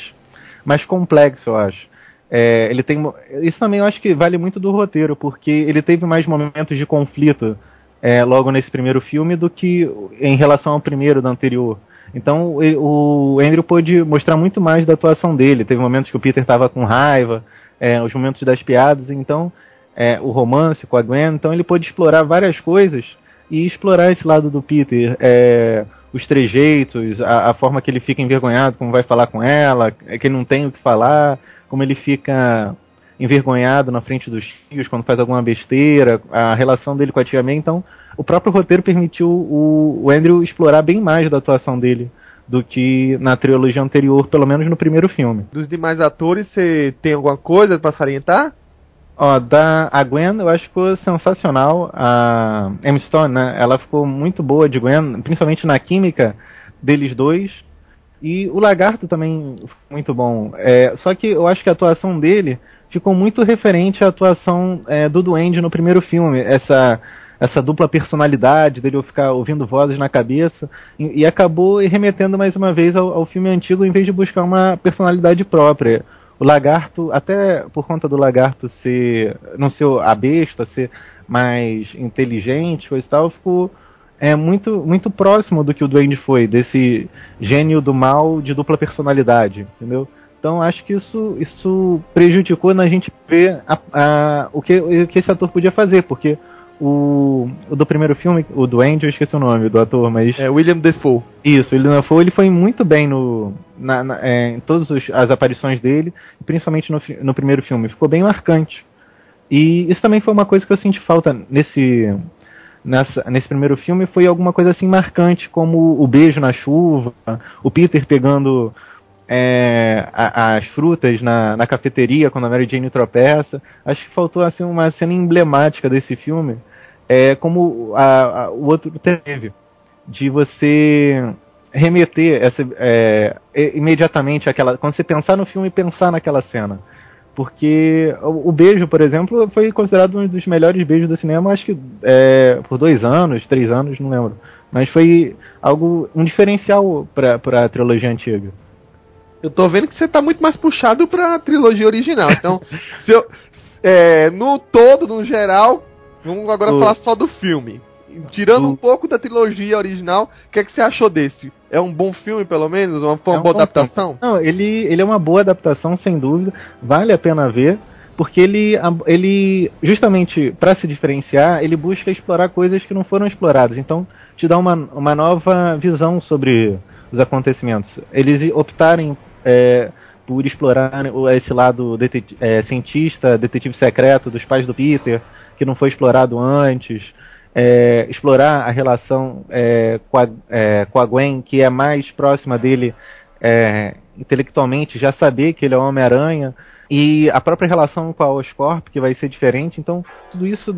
mais complexo, eu acho. É, ele tem isso também eu acho que vale muito do roteiro, porque ele teve mais momentos de conflito é, logo nesse primeiro filme do que em relação ao primeiro do anterior. Então o Andrew pôde mostrar muito mais da atuação dele. Teve momentos que o Peter estava com raiva, é, os momentos das piadas, então é, o romance com a Gwen. Então ele pôde explorar várias coisas e explorar esse lado do Peter, é, os trejeitos, a, a, forma que ele fica envergonhado, como vai falar com ela, é que ele não tem o que falar, como ele fica envergonhado na frente dos filhos quando faz alguma besteira, a relação dele com a tia May. Então, o próprio roteiro permitiu o, o Andrew explorar bem mais da atuação dele do que na trilogia anterior, pelo menos no primeiro filme. Dos demais atores, você tem alguma coisa para salientar? Ó, da a Gwen eu acho que ficou sensacional. A Emma Stone, né? Ela ficou muito boa de Gwen, principalmente na química deles dois. E o Lagarto também muito bom. É, só que eu acho que a atuação dele ficou muito referente à atuação é, do Duende no primeiro filme. Essa, essa dupla personalidade dele ficar ouvindo vozes na cabeça. E, e acabou remetendo mais uma vez ao, ao, filme antigo em vez de buscar uma personalidade própria. O Lagarto, até por conta do Lagarto ser. não ser a besta, ser mais inteligente, coisa e tal, ficou é muito, muito próximo do que o Duende foi, desse gênio do mal de dupla personalidade, entendeu? Então acho que isso, isso prejudicou na gente ver a, a, o, que, o que esse ator podia fazer, porque o, o, do primeiro filme, o Duende, eu esqueci o nome do ator, mas. É William Defoe. Isso, William Defoe, ele foi muito bem no, na, na, é, em todas as aparições dele, principalmente no, no primeiro filme. Ficou bem marcante. E isso também foi uma coisa que eu senti falta nesse, nessa, nesse primeiro filme, foi alguma coisa assim marcante, como o beijo na chuva, o Peter pegando é, a, as frutas na, na cafeteria quando a Mary Jane tropeça. Acho que faltou assim uma cena emblemática desse filme, é como a, a, o outro teve, de você remeter essa, é, imediatamente aquela, quando você pensar no filme, pensar naquela cena. Porque o, o, beijo, por exemplo, foi considerado um dos melhores beijos do cinema, acho que é, por dois anos, três anos, não lembro. Mas foi algo, um diferencial para a trilogia antiga. Eu tô vendo que você tá muito mais puxado pra trilogia original. Então, [LAUGHS] se eu, é, no todo, no geral, vamos agora o... falar só do filme. Tirando o... um pouco da trilogia original, o que, é que você achou desse? É um bom filme, pelo menos? Uma, uma é um boa adaptação? Filme. Não, ele, ele é uma boa adaptação, sem dúvida. Vale a pena ver porque ele, ele justamente para se diferenciar, ele busca explorar coisas que não foram exploradas. Então, te dá uma, uma nova visão sobre os acontecimentos. Eles optarem é, por explorar esse lado detet é, cientista, detetive secreto dos pais do Peter, que não foi explorado antes é, explorar a relação é, com, a, é, com a Gwen, que é mais próxima dele é, intelectualmente, já saber que ele é Homem-Aranha, e a própria relação com a Oscorp, que vai ser diferente. Então, tudo isso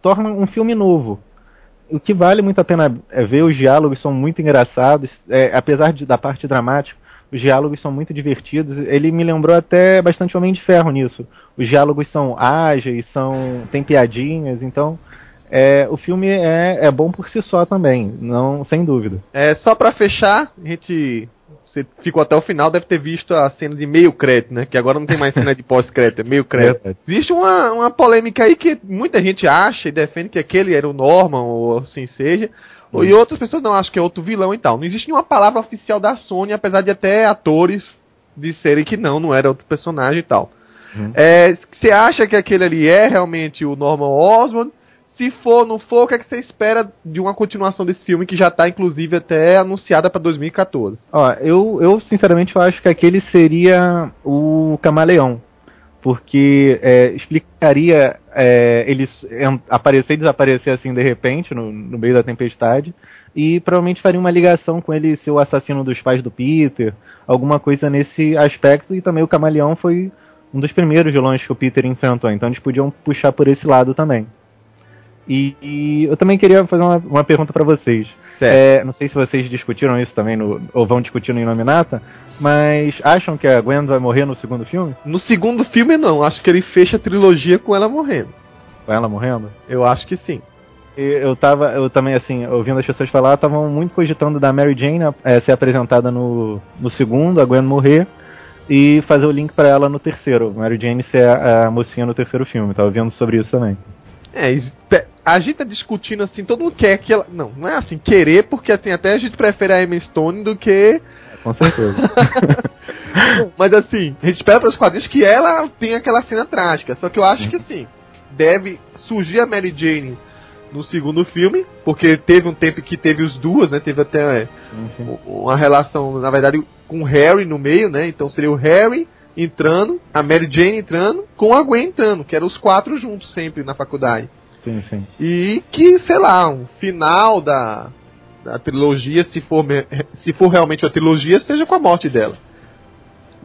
torna um filme novo. O que vale muito a pena é ver, os diálogos são muito engraçados, é, apesar de, da parte dramática, os diálogos são muito divertidos. Ele me lembrou até bastante Homem de Ferro nisso. Os diálogos são ágeis, são tem piadinhas, então é, o filme é, é bom por si só também, não sem dúvida. É só para fechar, a gente você ficou até o final, deve ter visto a cena de meio crédito, né? Que agora não tem mais cena de pós-crédito, é meio crédito. É Existe uma, uma polêmica aí que muita gente acha e defende que aquele era o Norman, ou assim seja. E outras pessoas não acham que é outro vilão e tal. Não existe nenhuma palavra oficial da Sony, apesar de até atores disserem que não, não era outro personagem e tal. Hum. É, você acha que aquele ali é realmente o Norman Osborn? Se for, não for, o que, é que você espera de uma continuação desse filme que já está inclusive até anunciada para 2014? Ó, eu, eu sinceramente eu acho que aquele seria o Camaleão, porque é, explicaria é, eles aparecer e desaparecer assim de repente no, no meio da tempestade e provavelmente faria uma ligação com ele ser o assassino dos pais do Peter, alguma coisa nesse aspecto e também o Camaleão foi um dos primeiros vilões que o Peter enfrentou, então eles podiam puxar por esse lado também. E, e eu também queria fazer uma, uma pergunta para vocês. É, não sei se vocês discutiram isso também, no, ou vão discutir no Inominata, mas acham que a Gwen vai morrer no segundo filme? No segundo filme, não. Acho que ele fecha a trilogia com ela morrendo. Com ela morrendo? Eu acho que sim. Eu tava, eu também, assim, ouvindo as pessoas falar, estavam muito cogitando da Mary Jane é, ser apresentada no, no segundo, a Gwen morrer, e fazer o link para ela no terceiro. Mary Jane ser a, a mocinha no terceiro filme. Tava vendo sobre isso também. É, a gente tá discutindo assim, todo mundo quer que ela. Não, não é assim, querer, porque assim, até a gente prefere a Emma Stone do que. É, com certeza. [LAUGHS] Mas assim, a gente espera para os quadrinhos que ela tenha aquela cena trágica. Só que eu acho que assim, deve surgir a Mary Jane no segundo filme, porque teve um tempo que teve os duas, né? Teve até uma relação, na verdade, com o Harry no meio, né? Então seria o Harry entrando, a Mary Jane entrando, com a Gwen entrando, que eram os quatro juntos sempre na faculdade. Sim, sim. E que, sei lá, um final da, da trilogia, se for, se for realmente a trilogia, seja com a morte dela.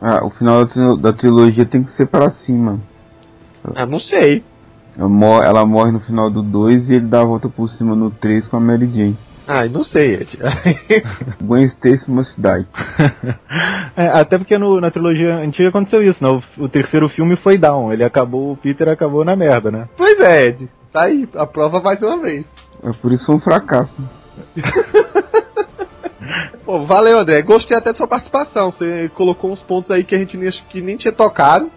Ah, o final da, trilogia tem que ser para cima. Ah, não sei. Ela morre no final do 2 e ele dá a volta por cima no 3 com a Mary Jane. Ah, não sei, Ed. [LAUGHS] Gwen Stacy uma cidade. [LAUGHS] É, até porque no- na trilogia antiga aconteceu isso, né? O, o terceiro filme foi down. Ele acabou, o Peter acabou na merda, né? pois é, Ed. Tá aí, a prova mais uma vez. É por isso foi um fracasso. [LAUGHS] Pô, valeu, André. Gostei até da sua participação. Você colocou uns pontos aí que a gente nem, que nem tinha tocado.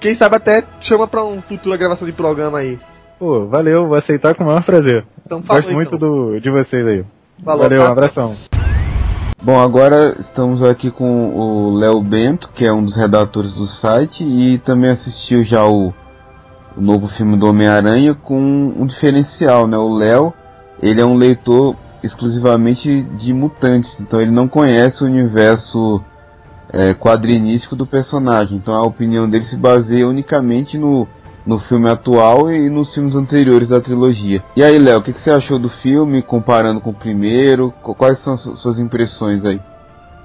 Quem sabe até chama pra uma futura gravação de programa aí. Pô, valeu, vou aceitar com o maior prazer. Então falou, Gosto muito então. do, de vocês aí. Falou, valeu, tá? um abração. Bom, agora estamos aqui com o Léo Bento, que é um dos redatores do site e também assistiu já o, o novo filme do Homem-Aranha com um diferencial, né? O Léo, ele é um leitor exclusivamente de mutantes, então ele não conhece o universo é, quadrinístico do personagem, então a opinião dele se baseia unicamente no, no filme atual e nos filmes anteriores da trilogia. E aí, Léo, o que, que você achou do filme, comparando com o primeiro? Qu- Quais são as su- suas impressões aí?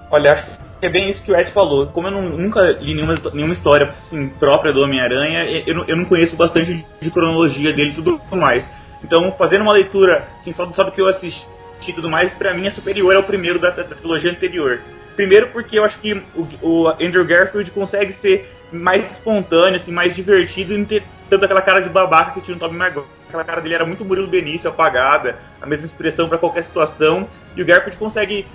Olha, acho que é bem isso que o Ed falou. Como eu não- nunca li nenhuma, nenhuma história assim, própria do Homem-Aranha, eu, eu não conheço bastante de cronologia dele e tudo mais. Então, fazendo uma leitura assim, só, só do que eu assisti e tudo mais, pra mim é superior ao primeiro da, da, da trilogia anterior. Primeiro porque eu acho que o, o Andrew Garfield consegue ser mais espontâneo, assim, mais divertido e não ter tanto aquela cara de babaca que tinha no Tobey Maguire. Aquela cara dele era muito Murilo Benício, apagada, a mesma expressão pra qualquer situação. E o Garfield consegue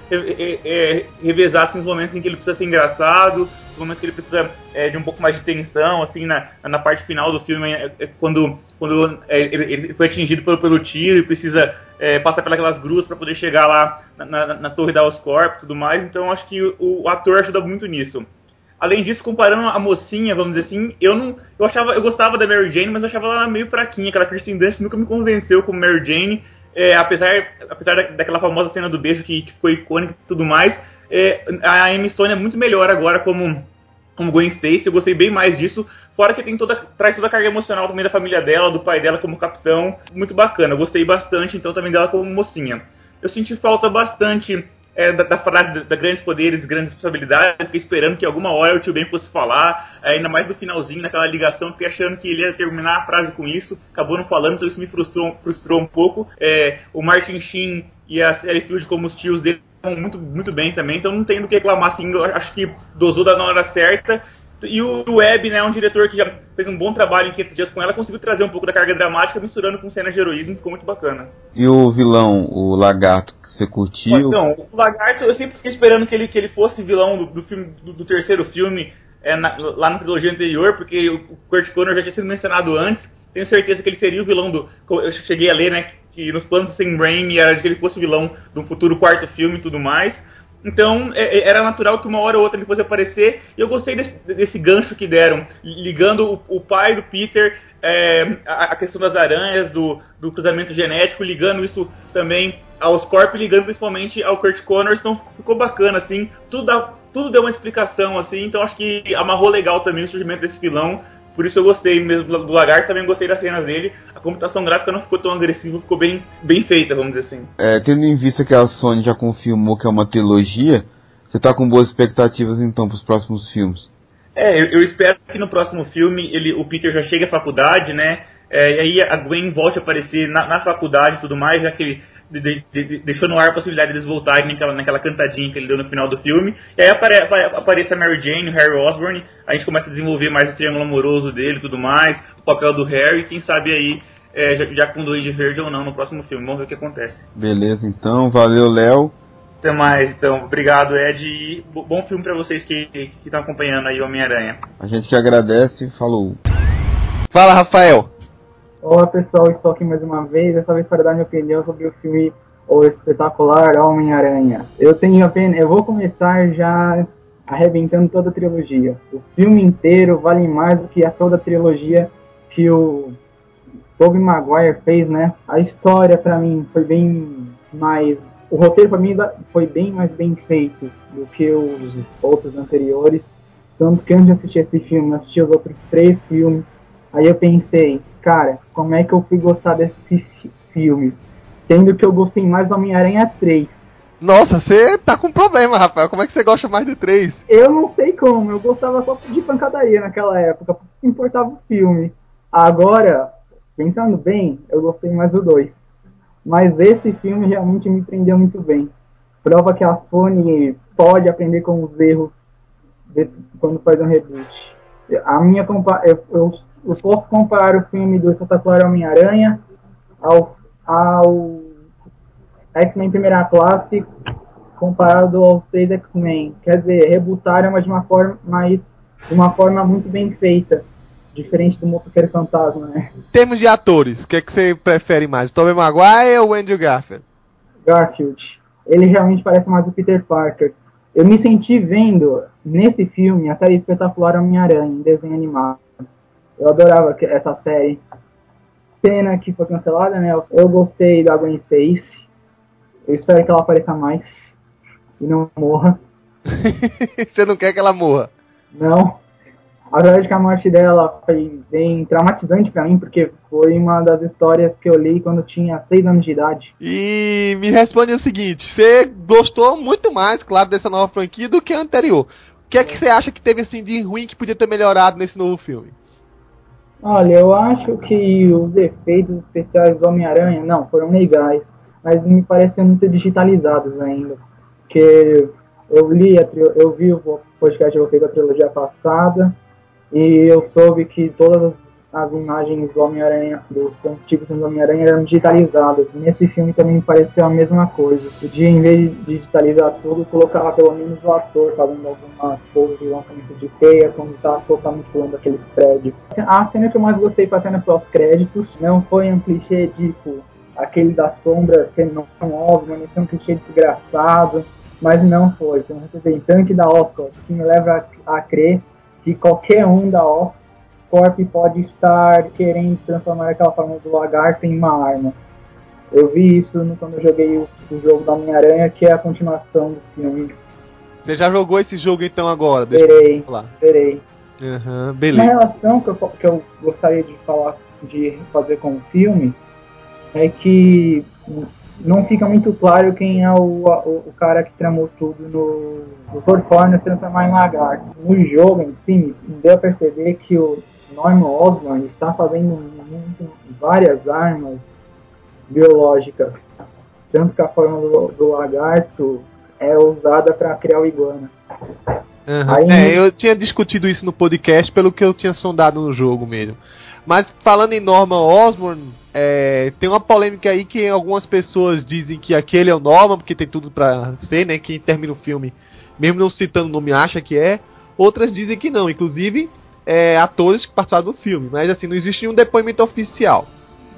revezar assim, os momentos em que ele precisa ser engraçado, os momentos que ele precisa é, de um pouco mais de tensão, assim, na, na parte final do filme, é, é, quando, quando é, ele, ele foi atingido pelo, pelo tiro e precisa passar pelas gruas para poder chegar lá na, na, na torre da Oscorp e tudo mais. Então acho que o, o ator ajuda muito nisso. Além disso, comparando a mocinha, vamos dizer assim, eu não. Eu achava. Eu gostava da Mary Jane, mas eu achava ela meio fraquinha. Aquela Kristen Dunst nunca me convenceu como Mary Jane. É, apesar apesar da, daquela famosa cena do beijo que, que ficou icônica e tudo mais, é, a Amy Stone é muito melhor agora como, como Gwen Stacy. Eu gostei bem mais disso. Fora que tem toda, traz toda a carga emocional também da família dela, do pai dela como capitão. Muito bacana. Eu gostei bastante, então, também dela como mocinha. Eu senti falta bastante é, da, da frase da, grandes poderes, grandes responsabilidades. Fiquei esperando que alguma hora o tio Ben fosse falar, é, ainda mais no finalzinho, naquela ligação. Fiquei achando que ele ia terminar a frase com isso, acabou não falando, então isso me frustrou, frustrou um pouco. É, o Martin Sheen e a Sally Field como os tios dele muito, muito bem também, então não tem do que reclamar. Assim, eu acho que dosou da na hora certa. E o Webb, né, é um diretor que já fez um bom trabalho em 500 dias com ela, conseguiu trazer um pouco da carga dramática, misturando com cenas de heroísmo, ficou muito bacana. E o vilão, o lagarto, você curtiu? Então, o Lagarto, eu sempre fiquei esperando que ele, que ele fosse vilão do, do filme, do, do terceiro filme, é, na- lá na trilogia anterior, porque o Kurt Connor já tinha sido mencionado antes. Tenho certeza que ele seria o vilão do. Eu cheguei a ler, né, que nos planos do Sam Raimi era de que ele fosse o vilão do futuro quarto filme e tudo mais. Então é- é- era natural que uma hora ou outra ele fosse aparecer. E eu gostei desse, desse gancho que deram, ligando o, o pai do Peter, é, a, a questão das aranhas, do, do cruzamento genético, ligando isso também aos corpos, ligando principalmente ao Kurt Connors. Então ficou bacana, assim. Tudo, dá- tudo deu uma explicação, assim. Então acho que amarrou legal também o surgimento desse vilão. Por isso eu gostei mesmo do Lagarto, também gostei das cenas dele. A computação gráfica não ficou tão agressiva, ficou bem, bem feita, vamos dizer assim. É, tendo em vista que a Sony já confirmou que é uma trilogia, você tá com boas expectativas então pros próximos filmes? É, eu, eu espero que no próximo filme ele, o Peter já chegue à faculdade, né? É, e aí a Gwen volte a aparecer na, na faculdade e tudo mais, já que ele de- de- de- deixou no ar a possibilidade deles voltarem naquela, naquela cantadinha que ele deu no final do filme. E aí apare, apare- aparece a Mary Jane, o Harry Osborn, a gente começa a desenvolver mais o triângulo amoroso dele e tudo mais, o papel do Harry, quem sabe aí é, já, já com o Duende Verde ou não no próximo filme. Vamos ver o que acontece. Beleza, então, valeu, Léo. Até mais, então. Obrigado, Ed. E bo- bom filme pra vocês que estão acompanhando aí o Homem-Aranha. A gente que agradece, falou. Fala, Rafael. Olá pessoal, estou aqui mais uma vez, dessa vez para dar minha opinião sobre o filme O Espetacular Homem-Aranha. Eu tenho apenas, eu vou começar já arrebentando toda a trilogia. O filme inteiro vale mais do que a toda a trilogia que o Tobey Maguire fez, né? A história para mim foi bem mais o roteiro para mim foi bem mais bem feito do que os outros anteriores. Tanto que antes de assistir esse filme, assisti os outros três filmes Aí eu pensei, cara, como é que eu fui gostar desse fi- filme? Sendo que eu gostei mais do Homem-Aranha 3. Nossa, você tá com problema, Rafael. Como é que você gosta mais de três? Eu não sei como, eu gostava só de pancadaria naquela época, porque importava o filme. Agora, pensando bem, eu gostei mais do 2. Mas esse filme realmente me prendeu muito bem. Prova que a Sony pode aprender com os erros de, quando faz um reboot. A minha eu, eu, eu posso comparar o filme do Espetacular Homem-Aranha ao, ao X-Men Primeira Classe comparado aos seis X-Men. Quer dizer, rebutaram, mas de uma forma, mas de uma forma muito bem feita. Diferente do Motoqueiro Fantasma, né? Em termos de atores, o que, é que você prefere mais? Tobey Maguire ou Andrew Garfield? Garfield. Ele realmente parece mais o Peter Parker. Eu me senti vendo nesse filme a série espetacular Homem-Aranha, em desenho animado. Eu adorava essa série. Pena que foi cancelada, né? Eu gostei da Gwen Stacy. Eu espero que ela apareça mais e não morra. [LAUGHS] Você não quer que ela morra? Não. Apesar de que a morte dela foi bem traumatizante para mim, porque foi uma das histórias que eu li quando eu tinha 6 anos de idade. E me responde o seguinte: você gostou muito mais, claro, dessa nova franquia do que a anterior. O que é que você acha que teve assim de ruim que podia ter melhorado nesse novo filme? Olha, eu acho que os efeitos especiais do Homem-Aranha, não, foram legais, mas me parecem muito digitalizados ainda. Porque eu li, a, eu vi o podcast que eu fiz da trilogia passada, e eu soube que todas as imagens do Homem-Aranha, dos antigos do Homem-Aranha eram digitalizadas. Nesse filme também me pareceu a mesma coisa. Podia, em vez de digitalizar tudo, colocar pelo menos o ator fazendo algumas coisas de lançamento de teia, quando está totalmente pulando aqueles prédios. A cena que eu mais gostei foi a cena pós-créditos. Não foi um clichê tipo aquele da sombra sendo não óbvio, não foi um clichê desgraçado. Mas não foi. Foi um representante da Oscar, que me leva a, a crer que qualquer um da Oscorp pode estar querendo transformar aquela forma do lagarto em uma arma. Eu vi isso no, quando eu joguei o, o jogo da Homem-Aranha, que é a continuação do filme. Você já jogou esse jogo então agora? Verei, verei. Uhum, beleza. Uma relação que eu, que eu gostaria de falar, de fazer com o filme, é que não fica muito claro quem é o, o, o cara que tramou tudo no, Torforno se transformar em lagarto. No jogo em si, deu a perceber que o Norman Osborn está fazendo muito, várias armas biológicas. Tanto que a forma do, do lagarto é usada para criar o iguana. Uhum. Aí, é, eu tinha discutido isso no podcast pelo que eu tinha sondado no jogo mesmo. Mas falando em Norman Osborn, é, tem uma polêmica aí que algumas pessoas dizem que aquele é o Norman, porque tem tudo pra ser, né? Quem termina o filme, mesmo não citando o nome, acha que é. Outras dizem que não, inclusive é, atores que participaram do filme. Mas assim, não existe um depoimento oficial.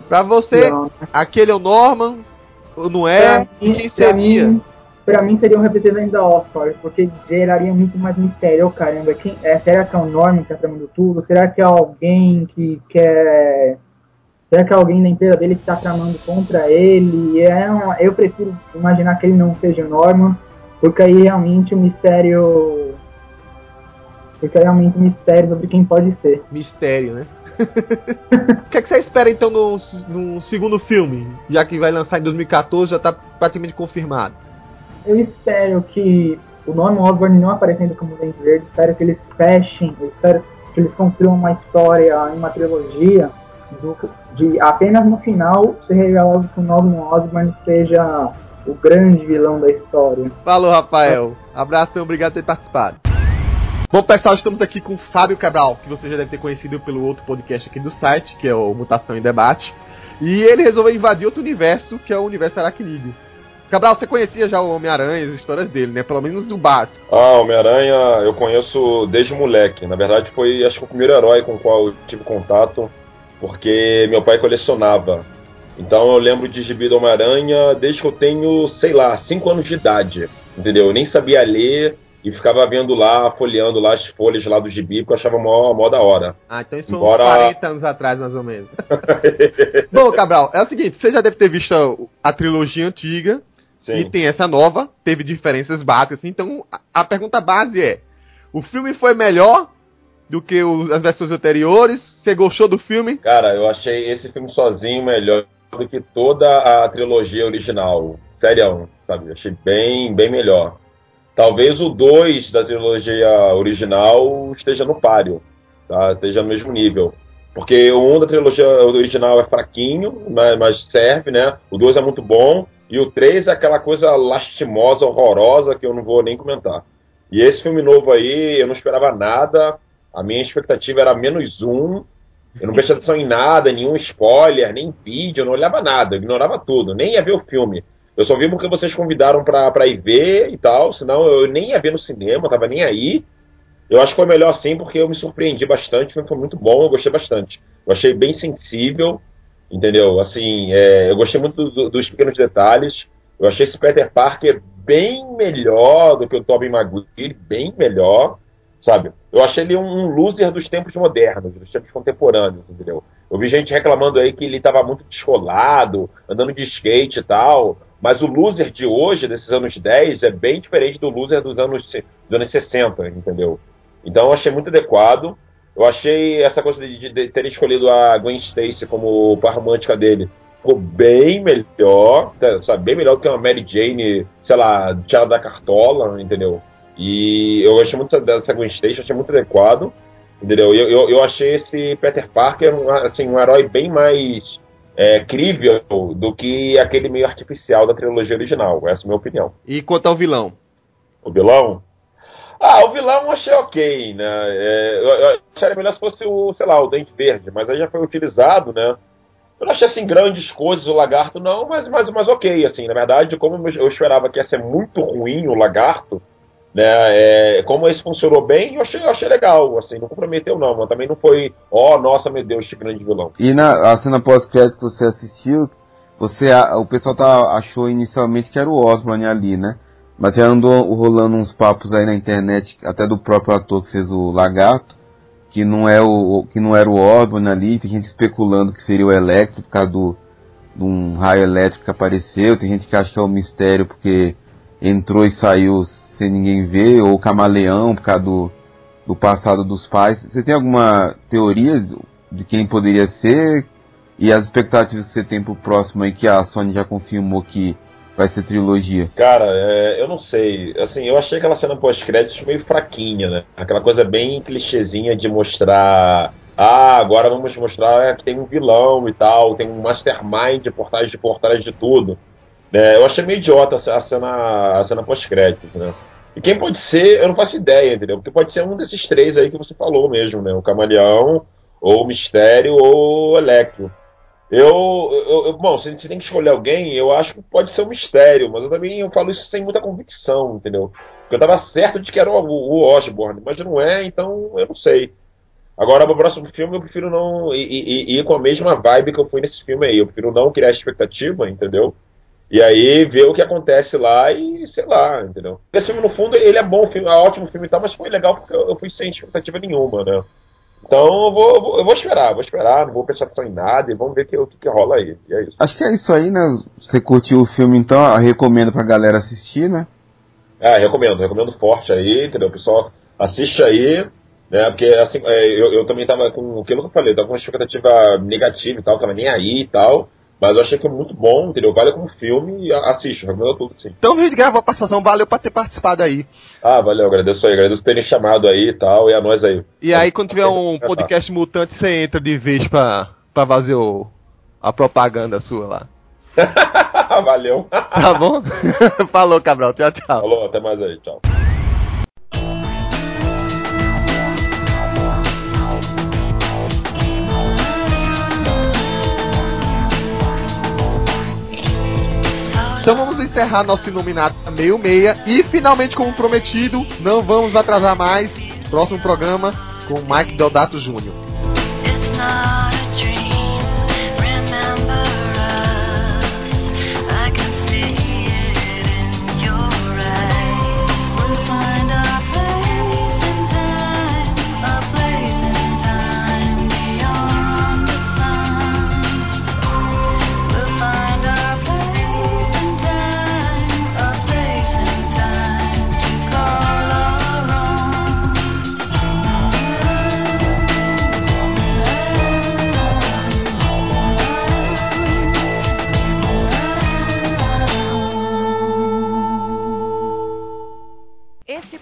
Pra você, não. aquele é o Norman, ou não é? Pra mim, quem seria? Mim, pra mim seria um representante da Oscar, porque geraria muito mais mistério. Oh, caramba, quem, é, será que é o Norman que tá tramando tudo? Será que é alguém que quer Será que alguém da empresa dele está tramando contra ele? É uma, eu prefiro imaginar que ele não seja o Norman, porque aí realmente o mistério. Porque realmente o mistério sobre quem pode ser. Mistério, né? [LAUGHS] o que, é que você espera então no, no, segundo filme? Já que vai lançar em 2014, já está praticamente confirmado. Eu espero que o Norman Osborn não aparecendo como Dente Verde, espero que eles fechem, espero que eles construam uma história em uma trilogia do, de apenas no final ser revelado que o Norman Osborn seja o grande vilão da história. Falou, Rafael. Abraço e obrigado por ter participado. Bom, pessoal, estamos aqui com o Fábio Cabral, que você já deve ter conhecido pelo outro podcast aqui do site, que é o Mutação em Debate. E ele resolveu invadir outro universo, que é o universo aracnídeo. Cabral, você conhecia já o Homem-Aranha, as histórias dele, né? Pelo menos o básico. Ah, Homem-Aranha eu conheço desde moleque. Na verdade, foi acho que o primeiro herói com o qual eu tive contato porque meu pai colecionava. Então eu lembro de gibi do Homem-Aranha desde que eu tenho, sei lá, 5 anos de idade. Entendeu? Eu nem sabia ler e ficava vendo lá, folheando lá as folhas lá do gibi, porque eu achava mó, mó da hora. Ah, então isso Embora... uns 40 anos atrás, mais ou menos. [LAUGHS] Bom, Cabral, é o seguinte, você já deve ter visto a, a trilogia antiga, Sim. e tem essa nova, teve diferenças básicas, então a, a pergunta base é, o filme foi melhor do que o, as versões anteriores? Você gostou do filme? Cara, eu achei esse filme sozinho melhor do que toda a trilogia original. Sério, sabe? Achei bem, bem melhor. Talvez o 2 da trilogia original esteja no páreo, tá? esteja no mesmo nível. Porque o 1 da trilogia original é fraquinho, mas, mas serve, né? O 2 é muito bom. E o 3 é aquela coisa lastimosa, horrorosa, que eu não vou nem comentar. E esse filme novo aí, eu não esperava nada. A minha expectativa era menos um. Eu não prestei atenção em nada, nenhum spoiler, nem vídeo, eu não olhava nada, eu ignorava tudo, nem ia ver o filme. Eu só vi porque vocês convidaram pra, pra ir ver e tal, senão eu nem ia ver no cinema, tava nem aí. Eu acho que foi melhor assim porque eu me surpreendi bastante, foi muito bom, eu gostei bastante. Eu achei bem sensível, entendeu? Assim, é, eu gostei muito do, dos pequenos detalhes. Eu achei esse Peter Parker bem melhor do que o Tobey Maguire, bem melhor, sabe? Eu achei ele um loser dos tempos modernos, dos tempos contemporâneos, entendeu? Eu vi gente reclamando aí que ele estava muito descolado, andando de skate e tal, mas o loser de hoje, desses anos 10, é bem diferente do loser dos anos, dos anos 60, entendeu? Então eu achei muito adequado. Eu achei essa coisa de, de ter escolhido a Gwen Stacy como par romântica dele ficou bem melhor, tá, sabe? Bem melhor do que uma Mary Jane, sei lá, tirada da cartola, entendeu? E eu achei muito dessa Gwen Stacy, achei muito adequado, entendeu? Eu, eu, eu achei esse Peter Parker um, assim, um herói bem mais é, crível do que aquele meio artificial da trilogia original. Essa é a minha opinião. E quanto ao vilão? O vilão? Ah, o vilão eu achei ok, né? É, eu, eu acharia melhor se fosse o, sei lá, o Dente Verde, mas aí já foi utilizado, né? Eu não achei assim grandes coisas o lagarto, não, mas, mas, mas ok, assim, na verdade, como eu esperava que ia ser muito ruim o lagarto, né, é, como esse funcionou bem, eu achei, eu achei legal, assim, não comprometeu não, mas também não foi, ó, oh, nossa, meu Deus, que grande vilão. E na a cena pós-crédito que você assistiu, você, o pessoal tá, achou inicialmente que era o Osborne ali, né? Mas já andou rolando uns papos aí na internet, até do próprio ator que fez o lagarto, que não é o que não era o Osborn ali, tem gente especulando que seria o Electro por causa do de um raio elétrico que apareceu, tem gente que é um mistério porque entrou e saiu sem ninguém ver, ou camaleão por causa do, do passado dos pais. Você tem alguma teoria de quem poderia ser? E as expectativas que você tem pro próximo aí que a Sony já confirmou que vai ser trilogia? Cara, é, eu não sei. Assim, eu achei aquela cena pós-créditos meio fraquinha, né? Aquela coisa bem clichêzinha de mostrar. Ah, agora vamos mostrar que tem um vilão e tal, tem um mastermind por trás de, por trás de tudo. É, eu achei meio idiota a cena, a cena pós-créditos, né? E quem pode ser, eu não faço ideia, entendeu? Porque pode ser um desses três aí que você falou mesmo, né? O Camaleão, ou o Mistério, ou o Electro. Eu, eu, eu, bom, se você tem que escolher alguém, eu acho que pode ser um mistério, mas eu também eu falo isso sem muita convicção, entendeu? Porque eu tava certo de que era o, o Osborne, mas não é, então eu não sei. Agora, pro próximo filme, eu prefiro não ir, ir, com a mesma vibe que eu fui nesse filme aí. Eu prefiro não criar expectativa, entendeu? E aí ver o que acontece lá e sei lá, entendeu? Esse filme, no fundo, ele é bom, filme, é ótimo filme e tal, mas foi legal porque eu fui sem expectativa nenhuma, né? Então eu vou, eu vou esperar, vou esperar, não vou prestar atenção em nada e vamos ver o que, que, rola aí. E é isso. Acho que é isso aí, né? Você curtiu o filme então, eu recomendo pra galera assistir, né? É, recomendo, recomendo forte aí, entendeu? O pessoal assiste aí, né? Porque assim, é, eu, eu também tava com aquilo que eu falei, tava com uma expectativa negativa e tal, tava nem aí e tal. Mas eu achei que foi muito bom, entendeu? Vale como filme e assiste, recomendo tudo, sim. Então, vídeo gravou a participação, valeu por ter participado aí. Ah, valeu, agradeço aí, agradeço terem chamado aí e tal, e a nós aí. E aí, quando tiver um podcast mutante, você entra de vez pra, pra fazer o, a propaganda sua lá. [LAUGHS] valeu. Tá bom? [LAUGHS] [LAUGHS] Falou, Cabral, tchau, tchau. Falou, até mais aí, tchau. Então vamos encerrar nosso Iluminado meio meia e finalmente como prometido, não vamos atrasar mais. Próximo programa com Mike Deodato Jr.